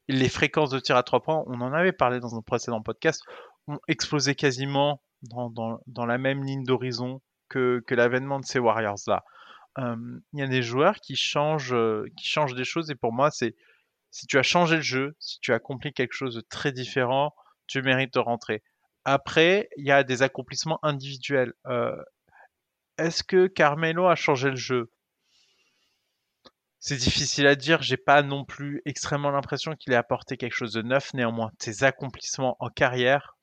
Speaker 2: Les fréquences de tir à trois points, on en avait parlé dans un précédent podcast, ont explosé quasiment dans, la même ligne d'horizon que, l'avènement de ces Warriors-là. Il y a des joueurs qui changent, euh, qui changent des choses et pour moi, c'est si tu as changé le jeu, si tu as accompli quelque chose de très différent, tu mérites de rentrer. Après, il y a des accomplissements individuels. Euh, est-ce que Carmelo a changé le jeu? C'est difficile à dire. J'ai pas non plus extrêmement l'impression qu'il ait apporté quelque chose de neuf. Néanmoins, ses accomplissements en carrière,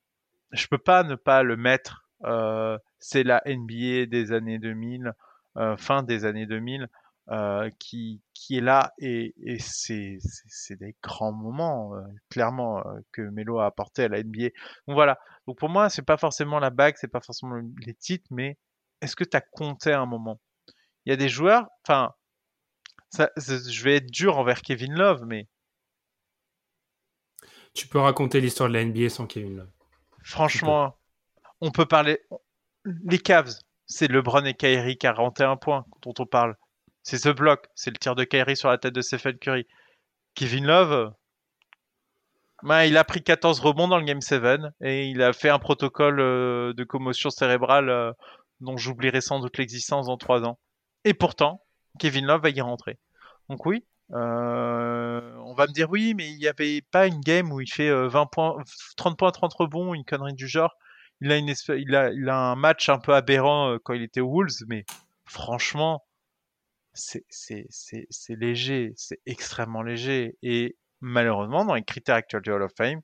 Speaker 2: je peux pas ne pas le mettre. Euh, c'est la NBA des années 2000, euh, fin des années 2000. Euh, qui, qui est là et, et c'est, des grands moments euh, clairement euh, que Melo a apporté à la NBA. Donc voilà. Donc pour moi, c'est pas forcément la bague, c'est pas forcément les titres, mais est-ce que tu as compté un moment? Il y a des joueurs, enfin, je vais être dur envers Kevin Love, mais
Speaker 1: tu peux raconter l'histoire de la NBA sans Kevin Love.
Speaker 2: Franchement, on peut parler. Les Cavs, c'est LeBron et Kyrie 41 points dont on parle. C'est ce bloc, c'est le tir de Kyrie sur la tête de Stephen Curry. Kevin Love, bah, il a pris 14 rebonds dans le Game 7 et il a fait un protocole euh, de commotion cérébrale euh, dont j'oublierai sans doute l'existence dans 3 ans. Et pourtant, Kevin Love va y rentrer. Donc oui, euh, on va me dire oui, mais il n'y avait pas une game où il fait 20 points, 30 points, 30 rebonds, une connerie du genre. Il a, une il a, il a un match un peu aberrant quand il était Wolves, mais franchement, c'est léger, c'est extrêmement léger. Et malheureusement, dans les critères actuels du Hall of Fame,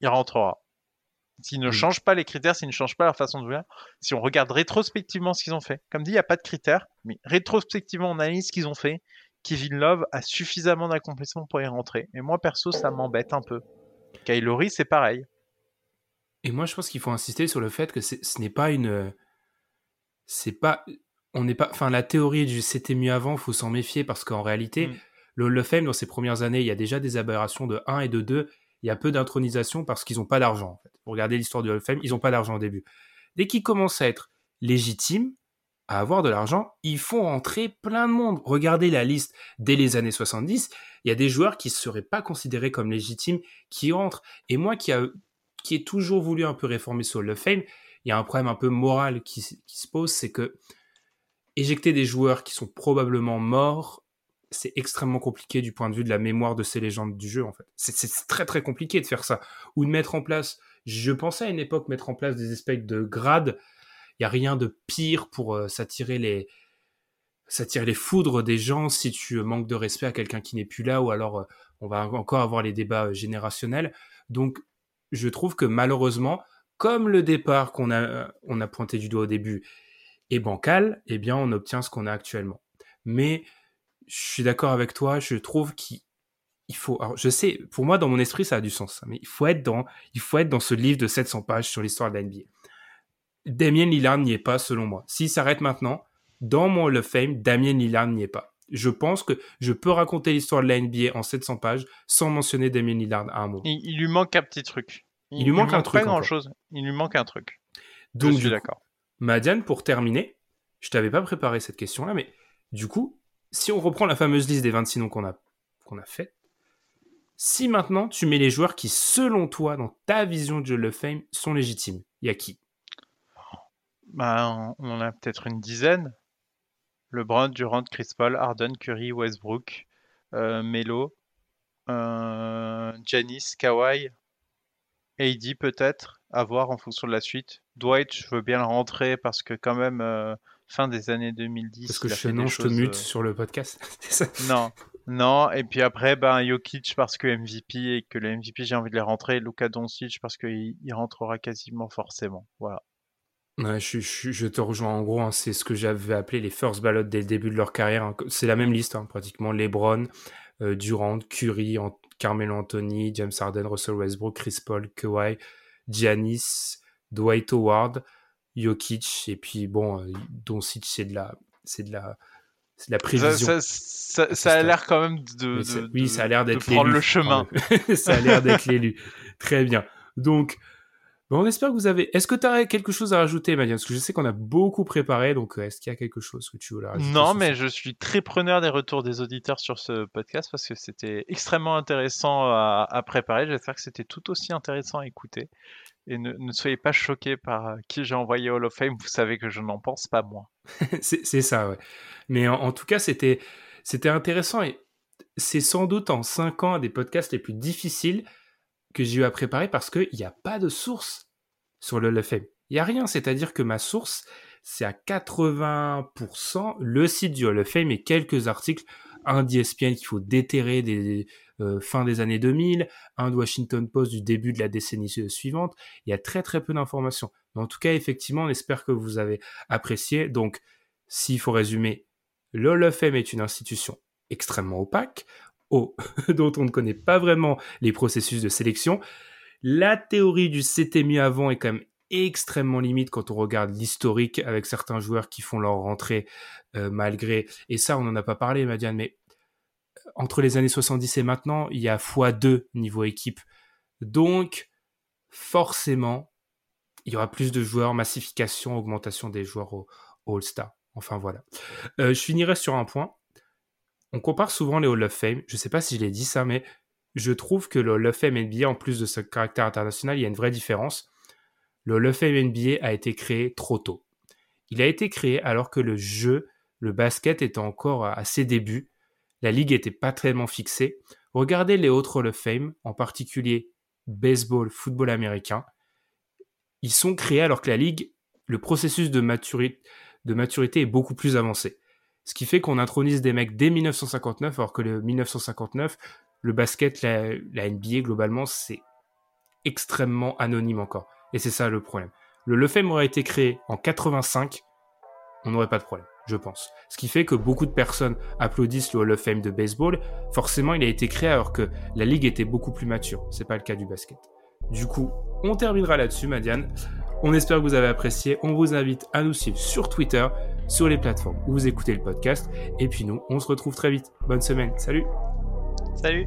Speaker 2: il rentrera. S'ils ne changent pas les critères, s'ils ne changent pas leur façon de jouer, si on regarde rétrospectivement ce qu'ils ont fait, comme dit, il n'y a pas de critères, mais rétrospectivement, on analyse ce qu'ils ont fait, Kevin Love a suffisamment d'accomplissements pour y rentrer. Et moi, perso, ça m'embête un peu. Kylori, c'est pareil.
Speaker 1: Et moi, je pense qu'il faut insister sur le fait que ce n'est pas une. C'est pas on n'est pas, enfin, la théorie du c'était mieux avant, faut s'en méfier parce qu'en réalité, mm. le Hall of Fame, dans ses premières années, il y a déjà des aberrations de 1 et de 2. Il y a peu d'intronisation parce qu'ils n'ont pas d'argent. En fait. Vous regardez l'histoire of Fame, ils n'ont pas d'argent au début. Dès qu'ils commencent à être légitimes, à avoir de l'argent, ils font entrer plein de monde. Regardez la liste dès les années 70, il y a des joueurs qui ne seraient pas considérés comme légitimes qui entrent. Et moi qui, a, qui ai toujours voulu un peu réformer ce Hall of Fame, il y a un problème un peu moral qui, qui se pose, c'est que éjecter des joueurs qui sont probablement morts, c'est extrêmement compliqué du point de vue de la mémoire de ces légendes du jeu, en fait. C'est très très compliqué de faire ça. Ou de mettre en place, je pensais à une époque mettre en place des espèces de grades. Il n'y a rien de pire pour euh, s'attirer les, ça tire les foudres des gens si tu manques de respect à quelqu'un qui n'est plus là, ou alors euh, on va encore avoir les débats générationnels. Donc, je trouve que malheureusement, comme le départ qu'on a, on a pointé du doigt au début est bancal, eh bien, on obtient ce qu'on a actuellement. Mais je suis d'accord avec toi, je trouve qu'il faut, alors je sais, pour moi, dans mon esprit, ça a du sens, mais il faut être dans, il faut être dans ce livre de 700 pages sur l'histoire de la NBA. Damien Lillard n'y est pas, selon moi. S'il s'arrête maintenant, dans mon Hall of Fame, Damien Lillard n'y est pas. Je pense que je peux raconter l'histoire de la NBA en 700 pages sans mentionner Damien Lillard à un mot.
Speaker 2: Il, lui manque un petit truc.
Speaker 1: Il, lui manque, un truc.
Speaker 2: Pas grand chose. Il lui manque un truc.
Speaker 1: Donc, je suis d'accord. Madiane, pour terminer, je t'avais pas préparé cette question-là, mais du coup, si on reprend la fameuse liste des 26 noms qu'on a, qu'on a fait, si maintenant tu mets les joueurs qui, selon toi, dans ta vision de Hall of Fame, sont légitimes, il y a qui?
Speaker 2: Bah, On en a peut-être une dizaine. LeBron, Durant, Chris Paul, Harden, Curry, Westbrook, euh, Melo, euh, Janice, Kawhi, AD peut-être, à voir en fonction de la suite. Dwight, je veux bien le rentrer parce que quand même, euh, fin des années 2010.
Speaker 1: Parce que je, non, je te mute euh, sur le podcast.
Speaker 2: non, non. Et puis après, ben, Jokic parce que MVP et que le MVP, j'ai envie de les rentrer. Luka Doncic parce qu'il il rentrera quasiment forcément. Voilà.
Speaker 1: Je, te rejoins en gros, hein, c'est ce que j'avais appelé les first ballots dès le début de leur carrière. Hein. C'est la même liste, hein, pratiquement. LeBron, euh, Durant, Curry, Carmelo Anthony, James Harden, Russell Westbrook, Chris Paul, Kawhi, Giannis, Dwight Howard, Jokic, et puis bon, euh, Doncic, c'est de la, c'est de la, la prévision.
Speaker 2: Ça, ça, a l'air quand même de, de
Speaker 1: oui, ça a l'air d'être
Speaker 2: prendre le chemin.
Speaker 1: ça a l'air d'être l'élu. Très bien. Donc, on espère que vous avez. Est-ce que tu as quelque chose à rajouter, Madiane? Parce que je sais qu'on a beaucoup préparé, donc euh, est-ce qu'il y a quelque chose que tu veux rajouter
Speaker 2: Non, mais je suis très preneur des retours des auditeurs sur ce podcast parce que c'était extrêmement intéressant à, préparer. J'espère que c'était tout aussi intéressant à écouter. Et ne, soyez pas choqués par euh, qui j'ai envoyé Hall of Fame. Vous savez que je n'en pense pas moins.
Speaker 1: c'est ça, ouais. Mais en, tout cas, c'était intéressant et c'est sans doute en 5 ans des podcasts les plus difficiles que j'ai eu à préparer parce qu'il n'y a pas de source sur le Hall Il n'y a rien, c'est-à-dire que ma source, c'est à 80% le site du Hall of Fame et quelques articles, un qu'il faut déterrer des euh, fin des années 2000, un de Washington Post du début de la décennie suivante. Il y a très très peu d'informations. En tout cas, effectivement, on espère que vous avez apprécié. Donc, s'il faut résumer, Fame est une institution extrêmement opaque, dont on ne connaît pas vraiment les processus de sélection. La théorie du c'était mieux avant est quand même extrêmement limite quand on regarde l'historique avec certains joueurs qui font leur rentrée euh, malgré. Et ça, on n'en a pas parlé, Madiane, mais entre les années 70 et maintenant, il y a x2 niveau équipe. Donc, forcément, il y aura plus de joueurs, massification, augmentation des joueurs au, All-Star. Enfin voilà. Euh, je finirai sur un point on compare souvent les Hall of Fame. Je ne sais pas si je l'ai dit ça, mais je trouve que le Hall of Fame NBA, en plus de ce caractère international, il y a une vraie différence. Le Hall of Fame NBA a été créé trop tôt. Il a été créé alors que le jeu, le basket était encore à ses débuts. La ligue n'était pas tellement fixée. Regardez les autres Hall of Fame, en particulier baseball, football américain. Ils sont créés alors que la ligue, le processus de, maturité est beaucoup plus avancé. Ce qui fait qu'on intronise des mecs dès 1959, alors que le 1959, le basket, la, NBA globalement, c'est extrêmement anonyme encore. Et c'est ça le problème. Le Lefem aurait été créé en 85, on n'aurait pas de problème, je pense. Ce qui fait que beaucoup de personnes applaudissent le Hall of Fame de baseball. Forcément, il a été créé alors que la ligue était beaucoup plus mature. C'est pas le cas du basket. Du coup, on terminera là-dessus, Madiane. On espère que vous avez apprécié. On vous invite à nous suivre sur Twitter, sur les plateformes où vous écoutez le podcast. Et puis nous, on se retrouve très vite. Bonne semaine. Salut.
Speaker 2: Salut.